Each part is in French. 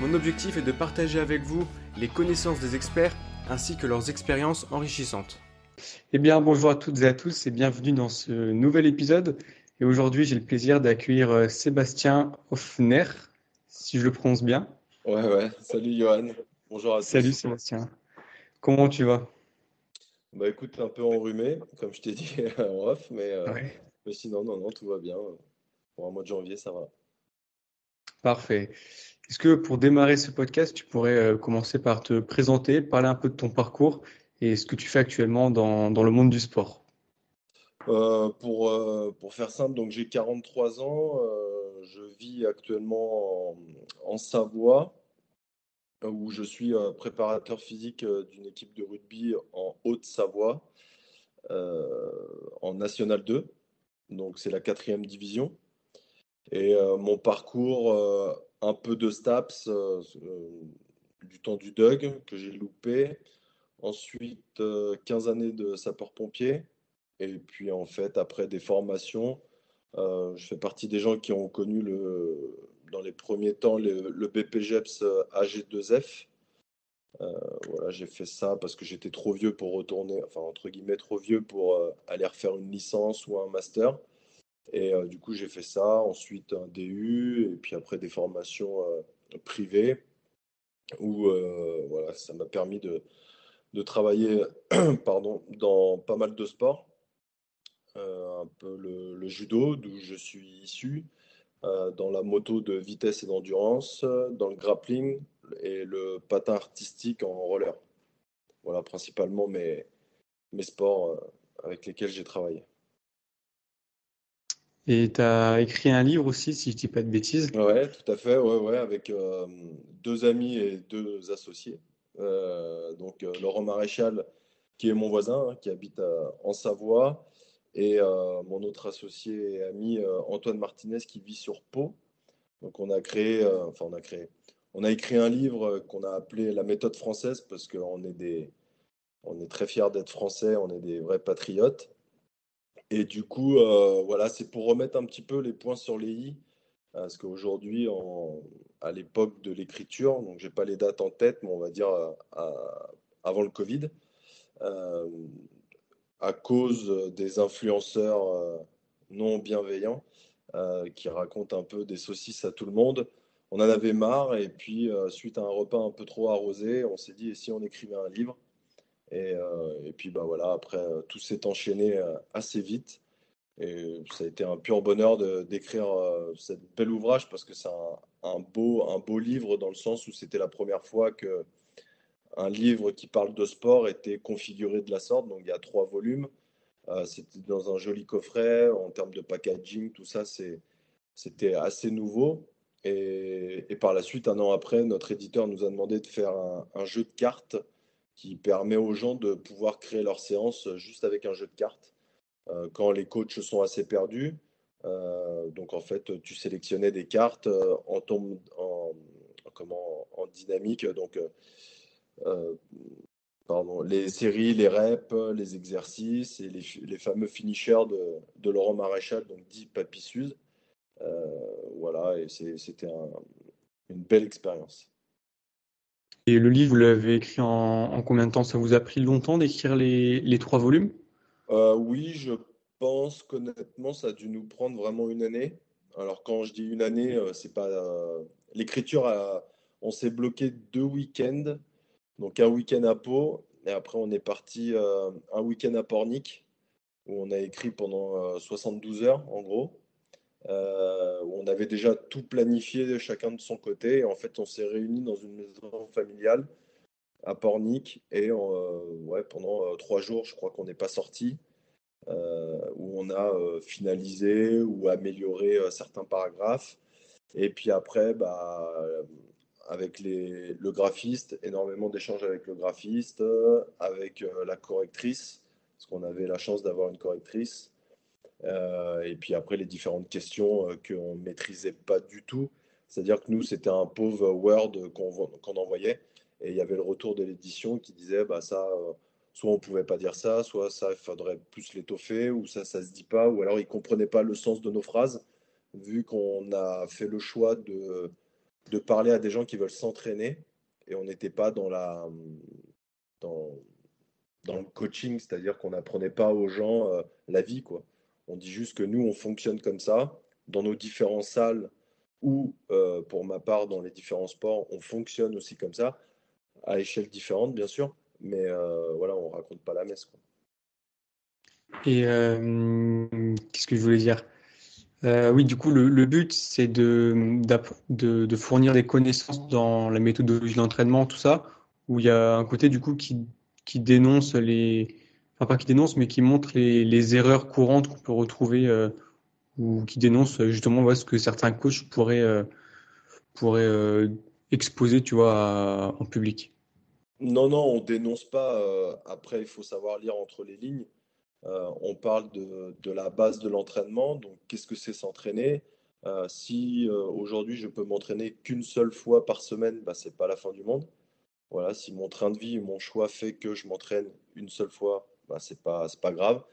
Mon objectif est de partager avec vous les connaissances des experts ainsi que leurs expériences enrichissantes. Eh bien, bonjour à toutes et à tous et bienvenue dans ce nouvel épisode. Et aujourd'hui, j'ai le plaisir d'accueillir euh, Sébastien Hoffner, si je le prononce bien. Ouais, ouais. Salut Johan. Bonjour à tous. Salut Sébastien. Comment tu vas? Bah écoute, un peu enrhumé, comme je t'ai dit en off, mais, euh, mais sinon, non, non, tout va bien. Pour un mois de janvier, ça va. Parfait. Est-ce que pour démarrer ce podcast, tu pourrais euh, commencer par te présenter, parler un peu de ton parcours et ce que tu fais actuellement dans, dans le monde du sport? Euh, pour, euh, pour faire simple, donc j'ai 43 ans, je vis actuellement en, en, Savoie, où je suis préparateur physique d'une équipe de rugby en Haute-Savoie, en National 2, donc c'est la quatrième division. Et mon parcours un peu de STAPS, euh, euh, du temps du DUG que j'ai loupé. Ensuite, 15 euh, années de sapeur-pompier. Et puis, en fait, après des formations, je fais partie des gens qui ont connu le, dans les premiers temps le, le BPGEPS AG2F. voilà, j'ai fait ça parce que j'étais trop vieux pour retourner, enfin entre guillemets trop vieux pour aller refaire une licence ou un master. Et euh, du coup, j'ai fait ça, ensuite un DU, et puis après des formations euh, privées, où euh, voilà, ça m'a permis de, de travailler pardon, dans pas mal de sports. un peu le, judo, d'où je suis issu, dans la moto de vitesse et d'endurance, dans le grappling et le patin artistique en roller. Voilà principalement mes, mes sports avec lesquels j'ai travaillé. Et tu as écrit un livre aussi, si je ne dis pas de bêtises. Ouais, tout à fait, ouais, ouais, avec euh, deux amis et deux associés. Euh, donc euh, Laurent Maréchal, qui est mon voisin, hein, qui habite en Savoie, et mon autre associé et ami Antoine Martinez, qui vit sur Pau. Donc on a créé, enfin on a créé, on a écrit un livre qu'on a appelé La méthode française, parce qu'on est est très fiers d'être français, on est des vrais patriotes. Et du coup, euh, voilà, c'est pour remettre un petit peu les points sur les i. Parce qu'aujourd'hui, à l'époque de l'écriture, donc j'ai pas les dates en tête, mais on va dire euh, avant le Covid, euh, à cause des influenceurs non bienveillants qui racontent un peu des saucisses à tout le monde, on en avait marre. Et puis, suite à un repas un peu trop arrosé, on s'est dit, et si on écrivait un livre? Euh, et, puis bah voilà, après euh, tout s'est enchaîné euh, assez vite. Et ça a été un pur bonheur d'écrire cette bel ouvrage parce que c'est un, beau, un beau livre dans le sens où c'était la première fois que un livre qui parle de sport était configuré de la sorte. Donc il y a trois volumes. c'était dans un joli coffret. En termes de packaging, tout ça, c'était assez nouveau. Et, par la suite, un an après, notre éditeur nous a demandé de faire un jeu de cartes qui permet aux gens de pouvoir créer leur séance juste avec un jeu de cartes euh, quand les coachs sont assez perdus. Euh, donc en fait, tu sélectionnais des cartes euh, en, en, comment, en dynamique. Donc, pardon, les séries, les reps, les exercices et les, les fameux finishers de, de, Laurent Maréchal, donc dit Papy voilà, et c'était une belle expérience. Et le livre, vous l'avez écrit en, combien de temps? Ça vous a pris longtemps d'écrire les, trois volumes? Euh, Oui, je pense qu'honnêtement, ça a dû nous prendre vraiment une année. Alors quand je dis une année, euh, c'est pas euh, l'écriture. On s'est bloqué deux week-ends, donc un week-end à Pau et après on est parti un week-end à Pornic où on a écrit pendant 72 heures en gros. Euh, où on avait déjà tout planifié chacun de son côté. Et en fait, on s'est réunis dans une maison familiale à Pornic et euh, ouais, pendant euh, trois jours, je crois qu'on n'est pas sorti, où on a finalisé ou amélioré certains paragraphes. Et puis après, bah, avec les, le graphiste, énormément d'échanges avec le graphiste, avec la correctrice, parce qu'on avait la chance d'avoir une correctrice. Et puis après, les différentes questions qu'on ne maîtrisait pas du tout. C'est-à-dire que nous, c'était un pauvre Word qu'on envoyait. Et il y avait le retour de l'édition qui disait, bah, ça, soit on pouvait pas dire ça, soit ça, il faudrait plus l'étoffer, ou ça, ça se dit pas, ou alors ils comprenaient pas le sens de nos phrases, vu qu'on a fait le choix de, de parler à des gens qui veulent s'entraîner, et on n'était pas dans la dans, dans le coaching, c'est-à-dire qu'on n'apprenait pas aux gens euh, la vie, quoi. On dit juste que nous, on fonctionne comme ça, dans nos différentes salles, ou euh, pour ma part, dans les différents sports, on fonctionne aussi comme ça, à échelle différente, bien sûr mais euh, voilà, on raconte pas la messe. Et euh, qu'est-ce que je voulais dire? Oui, du coup, le, but, c'est de, fournir des connaissances dans la méthodologie d'entraînement, tout ça, où il y a un côté, du coup, qui dénonce les. Pas qui dénonce, mais qui montre les, les erreurs courantes qu'on peut retrouver ou qui dénonce justement ouais, ce que certains coachs pourraient, pourraient exposer, tu vois, en public. Non, non, on dénonce pas. Euh, après, il faut savoir lire entre les lignes. Euh, on parle de, la base de l'entraînement. Donc, qu'est-ce que c'est s'entraîner? Euh, Si aujourd'hui je peux m'entraîner qu'une seule fois par semaine, bah, ce n'est pas la fin du monde. Voilà, si mon train de vie, mon choix fait que je m'entraîne une seule fois, bah, ce n'est pas, pas grave.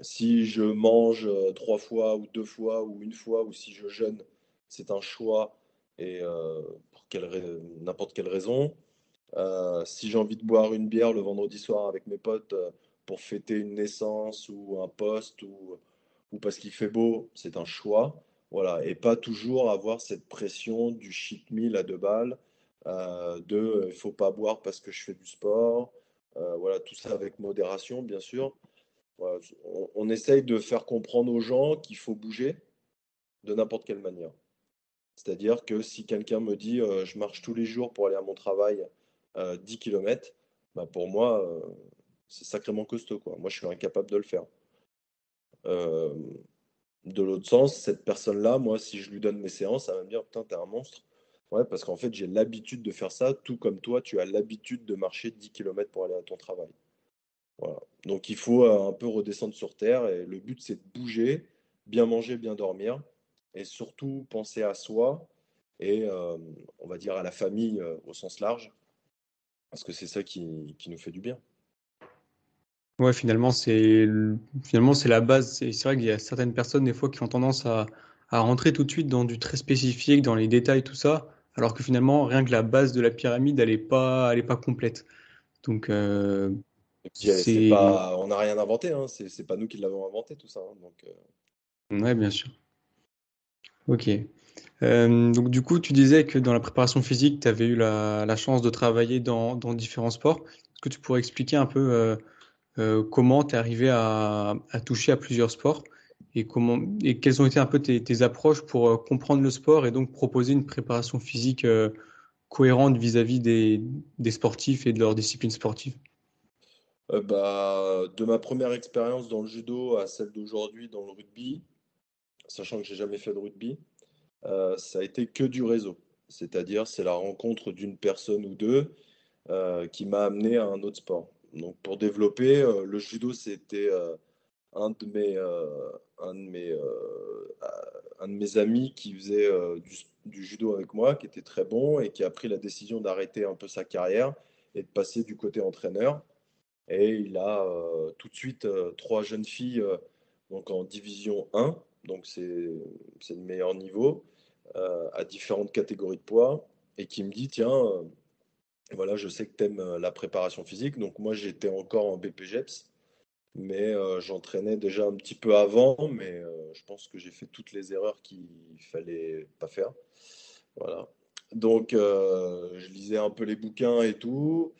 si je mange trois fois ou deux fois ou une fois, ou si je jeûne, c'est un choix et pour n'importe quelle raison. Euh, si j'ai envie de boire une bière le vendredi soir avec mes potes euh, pour fêter une naissance ou un poste ou, ou parce qu'il fait beau, c'est un choix. Voilà, et pas toujours avoir cette pression du cheat meal à deux balles, euh, de il faut pas boire parce que je fais du sport. Voilà, tout ça avec modération, bien sûr. on, essaye de faire comprendre aux gens qu'il faut bouger de n'importe quelle manière. C'est-à-dire que si quelqu'un me dit je marche tous les jours pour aller à mon travail 10 euh, km, bah pour moi, euh, c'est sacrément costaud. Moi, je suis incapable de le faire. Euh, de l'autre sens, cette personne-là, moi, si je lui donne mes séances, elle va me dire Putain, t'es un monstre. Ouais, parce qu'en fait, j'ai l'habitude de faire ça, tout comme toi, tu as l'habitude de marcher 10 km pour aller à ton travail. Voilà. Donc, il faut un peu redescendre sur terre et le but, c'est de bouger, bien manger, bien dormir et surtout penser à soi et, on va dire, à la famille au sens large parce que c'est ça qui, qui, nous fait du bien. Ouais, finalement, c'est finalement c'est la base. C'est vrai qu'il y a certaines personnes des fois qui ont tendance à, à, rentrer tout de suite dans du très spécifique, dans les détails, tout ça, alors que finalement rien que la base de la pyramide, elle est pas, elle est pas complète. Donc euh, pas, on n'a rien inventé, hein. c'est pas nous qui l'avons inventé tout ça. Hein. donc, euh... Ouais, bien sûr. Ok. Euh, donc du coup, tu disais que dans la préparation physique, tu avais eu la, chance de travailler dans, différents sports. Est-ce que tu pourrais expliquer un peu comment tu es arrivé à, toucher à plusieurs sports? Et, comment, et quelles ont été un peu tes, approches pour comprendre le sport et donc proposer une préparation physique cohérente vis-à-vis des, sportifs et de leur discipline sportive bah, De ma première expérience dans le judo à celle d'aujourd'hui dans le rugby, sachant que j'ai jamais fait de rugby, euh, ça a été que du réseau. C'est-à-dire, c'est la rencontre d'une personne ou deux euh, qui m'a amené à un autre sport. Donc, pour développer, euh, le judo, c'était un de mes, un de mes, un de mes amis qui faisait du, judo avec moi, qui était très bon et qui a pris la décision d'arrêter un peu sa carrière et de passer du côté entraîneur. Et il a tout de suite trois jeunes filles donc en division 1 donc c'est le meilleur niveau, euh, à différentes catégories de poids, et qui me dit, tiens, euh, voilà, je sais que tu aimes euh, la préparation physique, donc moi j'étais encore en BPGEPS, mais j'entraînais déjà un petit peu avant, mais je pense que j'ai fait toutes les erreurs qu'il fallait pas faire. Voilà. Donc je lisais un peu les bouquins et tout.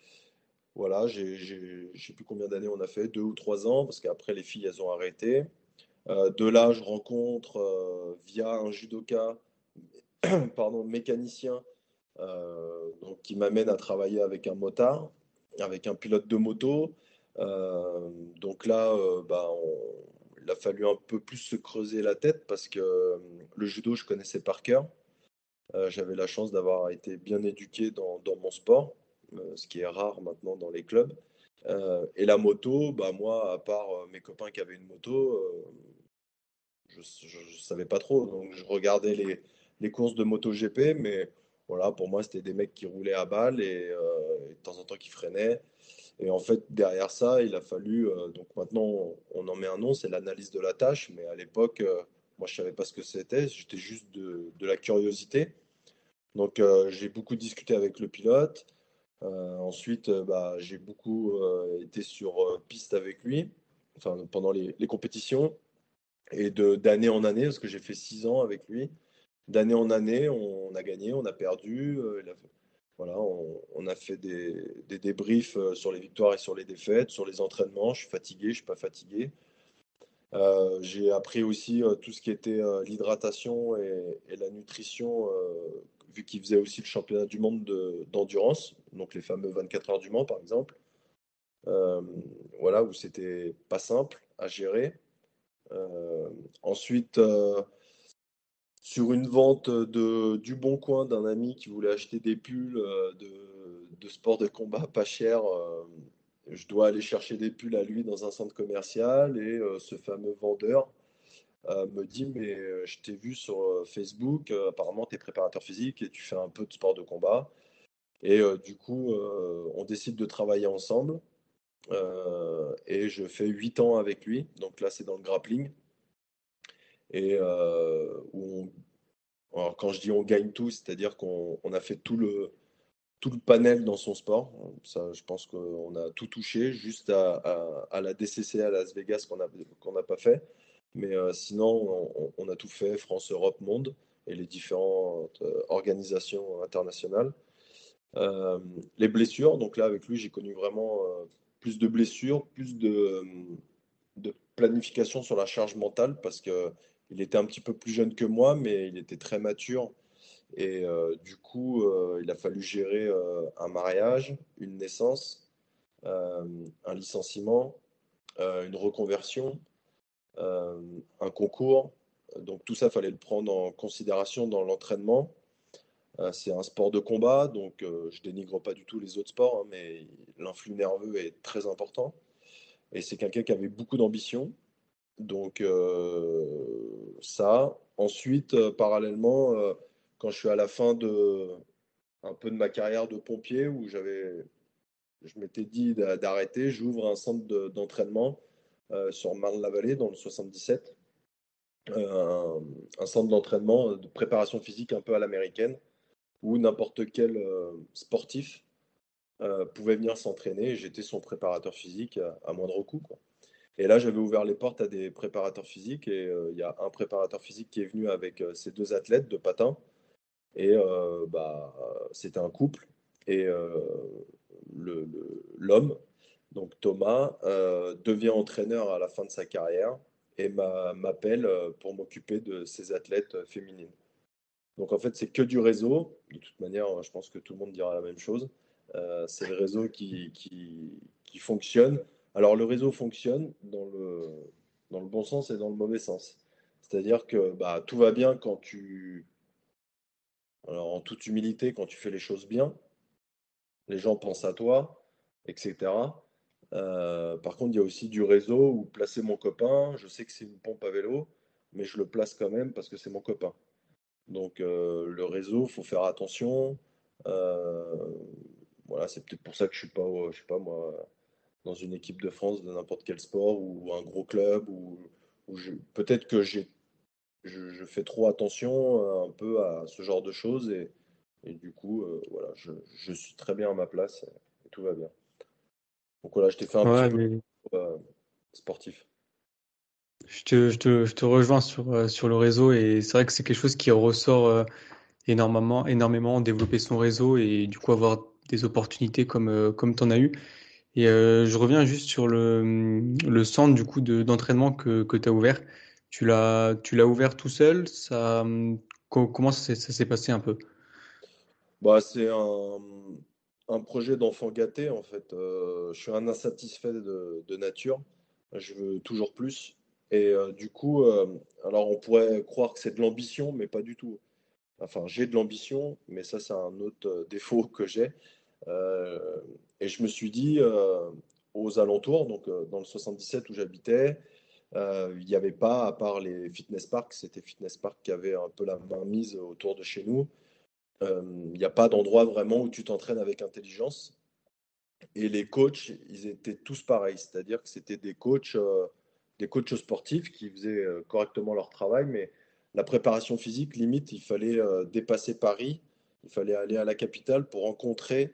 Voilà, je ne sais plus combien d'années on a fait, deux ou trois ans, parce qu'après les filles, elles ont arrêté. Euh, de là, je rencontre euh, via un judoka, pardon, mécanicien, euh, donc, qui m'amène à travailler avec un motard, avec un pilote de moto. Donc là, bah, il a fallu un peu plus se creuser la tête parce que le judo, je connaissais par cœur. J'avais la chance d'avoir été bien éduqué dans, mon sport, ce qui est rare maintenant dans les clubs. et la moto, bah moi, à part mes copains qui avaient une moto, je ne savais pas trop. Donc, je regardais les, courses de moto GP, mais voilà, pour moi, c'était des mecs qui roulaient à balle et, de temps en temps qui freinaient. Et en fait, derrière ça, il a fallu. Euh, donc maintenant, on en met un nom, c'est l'analyse de la tâche. Mais à l'époque, euh, moi, je ne savais pas ce que c'était. J'étais juste de, la curiosité. Donc, euh, j'ai beaucoup discuté avec le pilote. ensuite, bah, j'ai beaucoup été sur piste avec lui, enfin, pendant les, compétitions. Et d'année en année, parce que j'ai fait six ans avec lui, d'année en année, on, a gagné, on a perdu. Voilà, on, a fait des, débriefs euh, sur les victoires et sur les défaites, sur les entraînements. Je suis fatigué, je ne suis pas fatigué. Euh, j'ai appris aussi euh, tout ce qui était l'hydratation et, la nutrition, vu qu'il faisait aussi le championnat du monde d'endurance, donc les fameux 24 heures du Mans par exemple. voilà, où c'était pas simple à gérer. ensuite, sur une vente de, du bon coin d'un ami qui voulait acheter des pulls euh, de, sport de combat pas cher. Euh, je dois aller chercher des pulls à lui dans un centre commercial et euh, ce fameux vendeur me dit mais je t'ai vu sur Facebook, apparemment tu es préparateur physique et tu fais un peu de sport de combat. Et du coup, on décide de travailler ensemble. et je fais 8 ans avec lui. Donc là, c'est dans le grappling et euh, où quand je dis on gagne tout, c'est-à-dire qu'on a fait tout le, tout le panel dans son sport. Ça, je pense qu'on a tout touché, juste à, la DCC à Las Vegas qu'on n'a qu'on n'a pas fait. Mais euh, sinon, on, a tout fait, France, Europe, Monde, et les différentes euh, organisations internationales. les blessures, donc là, avec lui, j'ai connu vraiment plus de blessures, plus de, de planification sur la charge mentale, parce que il était un petit peu plus jeune que moi, mais il était très mature. Et euh, du coup, euh, il a fallu gérer euh, un mariage, une naissance, un licenciement, une reconversion, un concours. Donc tout ça, fallait le prendre en considération dans l'entraînement. c'est un sport de combat, donc je dénigre pas du tout les autres sports, hein, mais l'influx nerveux est très important. Et c'est quelqu'un qui avait beaucoup d'ambition, donc euh, ça. Ensuite, euh, parallèlement, euh, quand je suis à la fin de un peu de ma carrière de pompier où j'avais, je m'étais dit d'arrêter, j'ouvre un centre d'entraînement sur Marne-la-Vallée dans le 77. Un, centre d'entraînement de préparation physique un peu à l'américaine où n'importe quel sportif pouvait venir s'entraîner. J'étais son préparateur physique à, moindre coût. Et là, j'avais ouvert les portes à des préparateurs physiques et euh, il y a un préparateur physique qui est venu avec euh, ses deux athlètes de patin. Et euh, bah, c'était un couple. Et l'homme, donc Thomas, devient entraîneur à la fin de sa carrière et m'appelle pour m'occuper de ses athlètes féminines. Donc en fait, c'est que du réseau. De toute manière, je pense que tout le monde dira la même chose. c'est le réseau qui, qui, qui fonctionne. Alors le réseau fonctionne dans le, bon sens et dans le mauvais sens. C'est-à-dire que bah, tout va bien quand tu... Alors en toute humilité, quand tu fais les choses bien, les gens pensent à toi, etc. Euh, par contre, il y a aussi du réseau où placer mon copain, je sais que c'est une pompe à vélo, mais je le place quand même parce que c'est mon copain. Donc euh, le réseau, il faut faire attention. Euh, voilà, c'est peut-être pour ça que je suis pas, je sais pas moi, dans une équipe de France de n'importe quel sport ou un gros club ou, peut-être que j'ai je, fais trop attention euh, un peu à ce genre de choses et, et du coup euh, voilà je, je, suis très bien à ma place et, tout va bien donc voilà je t'ai fait un petit peu euh, sportif je te, je, te, je te, rejoins sur, sur le réseau et c'est vrai que c'est quelque chose qui ressort énormément, énormément, développer son réseau et du coup avoir des opportunités comme, comme tu en as eu. Et euh, je reviens juste sur le, le centre du coup d'entraînement que, tu as ouvert. Tu l'as, ouvert tout seul ça, Comment ça, s'est passé un peu? Bah, C'est un, projet d'enfant gâté en fait. Euh, je suis un insatisfait de, de, nature. Je veux toujours plus. Et euh, du coup, alors on pourrait croire que c'est de l'ambition, mais pas du tout. Enfin, j'ai de l'ambition, mais ça, c'est un autre défaut que j'ai. Et je me suis dit, aux alentours, donc dans le 77 où j'habitais, il n'y avait pas, à part les fitness parks, c'était fitness park qui avait un peu la main mise autour de chez nous. Il n'y a pas d'endroit vraiment où tu t'entraînes avec intelligence. Et les coachs, ils étaient tous pareils, c'est-à-dire que c'était des coachs, euh, des coachs sportifs qui faisaient euh, correctement leur travail, mais la préparation physique, limite, il fallait euh, dépasser Paris, il fallait aller à la capitale pour rencontrer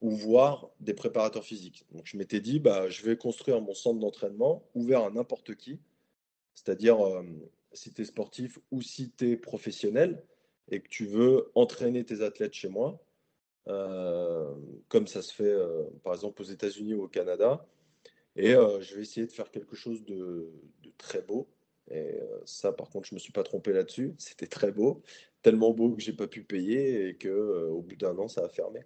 ou voir des préparateurs physiques. Donc je m'étais dit, bah, je vais construire mon centre d'entraînement ouvert à n'importe qui, c'est-à-dire si tu es sportif ou si tu es professionnel et que tu veux entraîner tes athlètes chez moi, euh, comme ça se fait euh, par exemple aux États-Unis ou au Canada. Et euh, je vais essayer de faire quelque chose de, très beau. Et ça, par contre, je ne me suis pas trompé là-dessus. C'était très beau, tellement beau que j'ai pas pu payer et que au bout d'un an, ça a fermé.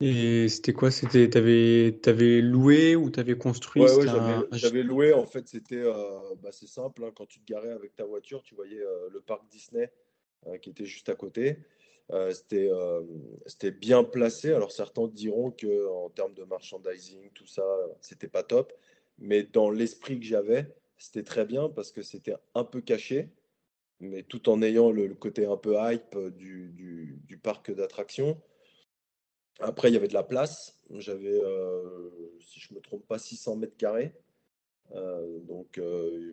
Et c'était quoi? C'était t'avais avais loué ou t'avais construit? Ouais, j'avais loué. En fait, c'était bah, c'est simple. Hein. quand tu te garais avec ta voiture, tu voyais le parc Disney qui était juste à côté. Euh, euh, c'était bien placé. Alors certains diront que en termes de merchandising, tout ça, c'était pas top. Mais dans l'esprit que j'avais, c'était très bien parce que c'était un peu caché, mais tout en ayant le, côté un peu hype du, du, parc d'attractions. Après, il y avait de la place. J'avais, euh, si je ne me trompe pas, 600 mètres carrés. donc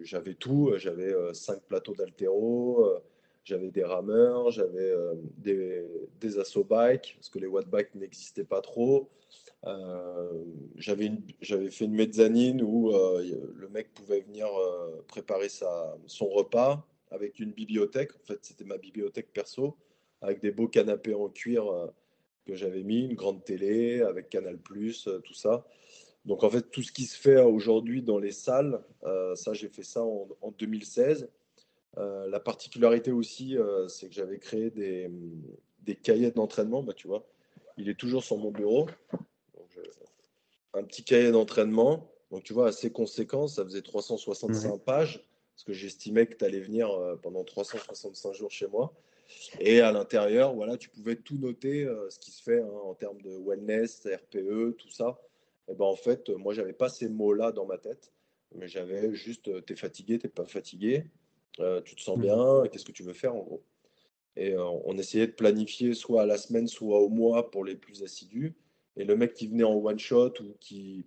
j'avais tout. J'avais cinq plateaux d'altéro j'avais des rameurs, j'avais euh, des, des assaut parce que les watt bikes n'existaient pas trop. Euh, j'avais fait une mezzanine où euh, le mec pouvait venir préparer sa, son repas avec une bibliothèque. En fait, c'était ma bibliothèque perso, avec des beaux canapés en cuir que j'avais mis, une grande télé avec Canal, tout ça. Donc, en fait, tout ce qui se fait aujourd'hui dans les salles, ça, j'ai fait ça en, en 2016. Euh, la particularité aussi, euh, c'est que j'avais créé des, des cahiers d'entraînement. Bah, tu vois, il est toujours sur mon bureau. un petit cahier d'entraînement. Donc, tu vois, assez conséquent. Ça faisait 365 pages parce que j'estimais que tu allais venir euh, pendant 365 jours chez moi. Et à l'intérieur, voilà, tu pouvais tout noter, ce qui se fait hein, en termes de wellness, RPE, tout ça. Et ben en fait, moi, j'avais pas ces mots-là dans ma tête, mais j'avais juste, tu es fatigué, tu n'es pas fatigué. Euh, tu te sens mmh. bien, qu'est-ce que tu veux faire en gros? Et euh, on essayait de planifier soit à la semaine, soit au mois pour les plus assidus. Et le mec qui venait en one shot ou qui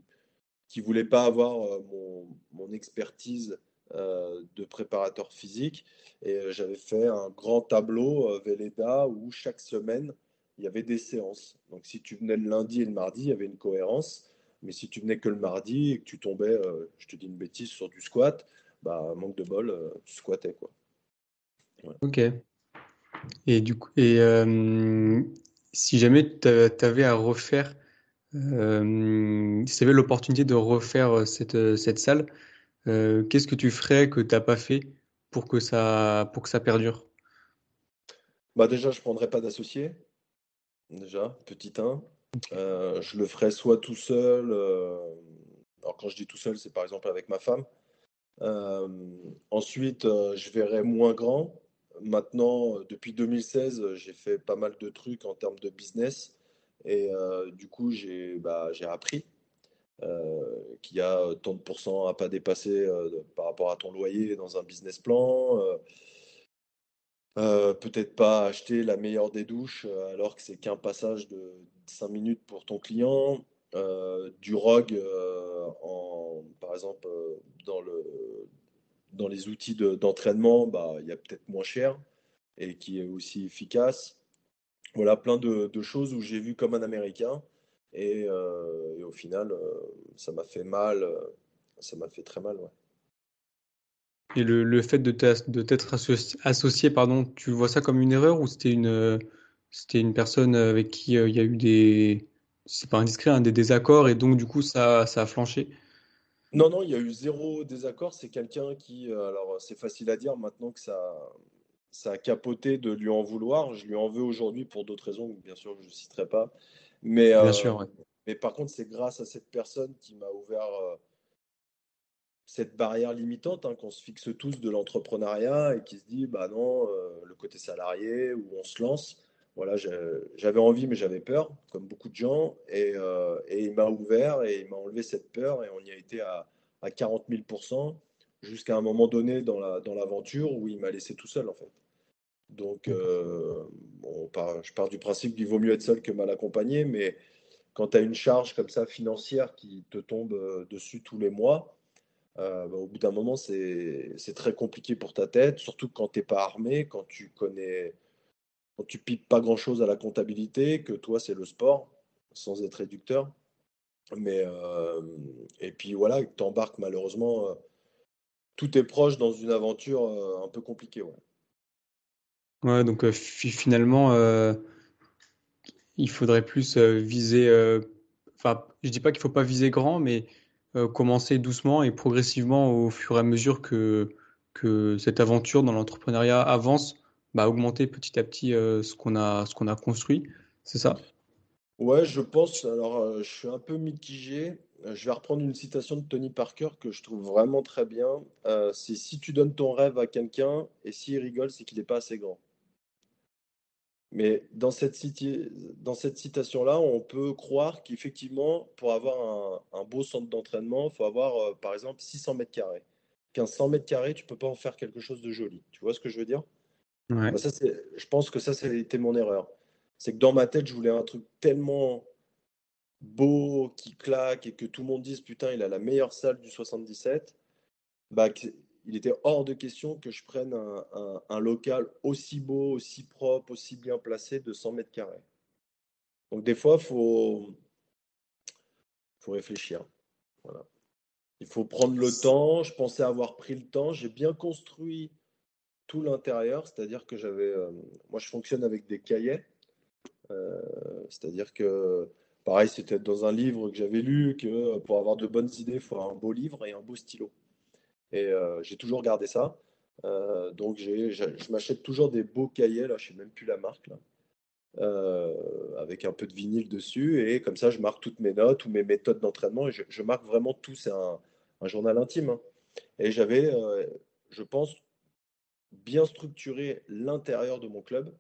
qui voulait pas avoir euh, mon, mon, expertise de préparateur physique. Et j'avais fait un grand tableau Velleda où chaque semaine il y avait des séances. Donc si tu venais le lundi et le mardi, il y avait une cohérence. Mais si tu venais que le mardi et que tu tombais, je te dis une bêtise, sur du squat, bah, manque de bol, euh, tu squattais. Quoi. Ok. Et du coup, et, euh, si jamais tu avais à refaire, euh, si tu avais l'opportunité de refaire cette, cette salle, qu'est-ce que tu ferais que tu n'as pas fait pour que ça, pour que ça perdure? Bah Déjà, je ne prendrais pas d'associé. Déjà, petit 1. je le ferais soit tout seul. alors, quand je dis tout seul, c'est par exemple avec ma femme. Euh, ensuite, euh, je verrai moins grand. Maintenant, euh, depuis 2016, j'ai fait pas mal de trucs en termes de business. Et du coup, j'ai bah, appris qu'il y a tant de pourcents à pas dépasser par rapport à ton loyer dans un business plan. Peut-être pas acheter la meilleure des douches alors que c'est qu'un passage de 5 minutes pour ton client. Euh, du ROG, euh, en, par exemple, euh, dans, le, dans les outils d'entraînement, bah, il y a peut-être moins cher et qui est aussi efficace. Voilà, plein de, choses où j'ai vu comme un Américain et, au final, ça m'a fait mal, ça m'a fait très mal. Ouais. Et le, le, fait de t'être associé, pardon, tu vois ça comme une erreur ou c'était une, c'était une personne avec qui il y a eu des, c'est pas indiscret, un des désaccords et donc du coup ça, ça a flanché? Non, non, il y a eu zéro désaccord. C'est quelqu'un qui, euh, alors c'est facile à dire maintenant que ça, ça a capoté de lui en vouloir. Je lui en veux aujourd'hui pour d'autres raisons, bien sûr je ne citerai pas. Mais, bien euh, mais par contre, c'est grâce à cette personne qui m'a ouvert, euh, cette barrière limitante hein, qu'on se fixe tous de l'entrepreneuriat et qui se dit bah non, le côté salarié où on se lance. Voilà, j'avais envie mais j'avais peur, comme beaucoup de gens, et, et il m'a ouvert et il m'a enlevé cette peur et on y a été à, à 40 000 jusqu'à un moment donné dans l'aventure la, dans où il m'a laissé tout seul en fait. Donc, euh, je pars du principe qu'il vaut mieux être seul que mal accompagné, mais quand tu as une charge comme ça financière qui te tombe euh, dessus tous les mois, euh, bah, au bout d'un moment, c'est très compliqué pour ta tête, surtout quand tu n'es pas armé, quand tu connais, quand tu pipes pas grand-chose à la comptabilité, que toi, c'est le sport, sans être réducteur. Mais, et puis voilà, tu embarques malheureusement tout est proche dans une aventure un peu compliquée. Ouais donc euh, finalement, euh, il faudrait plus viser. Enfin, je dis pas qu'il faut pas viser grand, mais commencer doucement et progressivement au fur et à mesure que, que cette aventure dans l'entrepreneuriat avance, bah, augmenter petit à petit ce qu'on a, ce qu'on a construit. C'est ça? Ouais, je pense. Alors, je suis un peu mitigé. Euh, je vais reprendre une citation de Tony Parker que je trouve vraiment très bien. Euh, c'est si tu donnes ton rêve à quelqu'un et s'il rigole, c'est qu'il n'est pas assez grand. Mais dans cette, dans cette citation-là, on peut croire qu'effectivement, pour avoir un, beau centre d'entraînement, il faut avoir, euh, par exemple, 600 mètres carrés. Qu'un 100 mètres carrés, tu ne peux pas en faire quelque chose de joli. Tu vois ce que je veux dire? Ouais. Bah, ça, Je pense que ça, c'était mon erreur. C'est que dans ma tête, je voulais un truc tellement beau, qui claque et que tout le monde dise putain, il a la meilleure salle du 77, bah, il était hors de question que je prenne un, local aussi beau, aussi propre, aussi bien placé de 100 mètres carrés. Donc des fois, il faut, faut réfléchir. Voilà. Il faut prendre le temps. Je pensais avoir pris le temps. J'ai bien construit tout l'intérieur, c'est-à-dire que j'avais. Euh, moi, je fonctionne avec des cahiers. Euh, c'est-à-dire que Pareil, c'était dans un livre que j'avais lu que pour avoir de bonnes idées, il faut un beau livre et un beau stylo. Et euh, j'ai toujours gardé ça. Euh, donc je m'achète toujours des beaux cahiers, là, je ne sais même plus la marque, là, euh, avec un peu de vinyle dessus. Et comme ça, je marque toutes mes notes ou mes méthodes d'entraînement. Et je, marque vraiment tout. C'est un, journal intime. Hein. Et j'avais, je pense, bien structuré l'intérieur de mon club.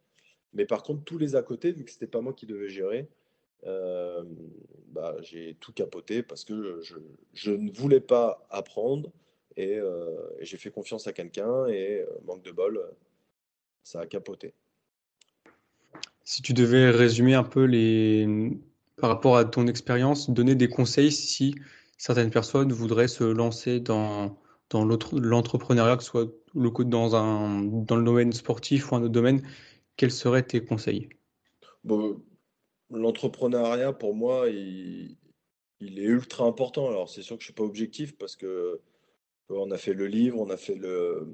Mais par contre, tous les à côté, vu que ce n'était pas moi qui devais gérer, bah, j'ai tout capoté parce que je, ne voulais pas apprendre euh, et, j'ai fait confiance à quelqu'un et euh, manque de bol, ça a capoté. Si tu devais résumer un peu les, par rapport à ton expérience, donner des conseils si certaines personnes voudraient se lancer dans, dans l'entrepreneuriat, que ce soit le, dans, un, dans le domaine sportif ou un autre domaine, quels seraient tes conseils? Bon, l'entrepreneuriat, pour moi, il, est ultra important. Alors, c'est sûr que je ne suis pas objectif parce que on a fait le livre, on a fait le,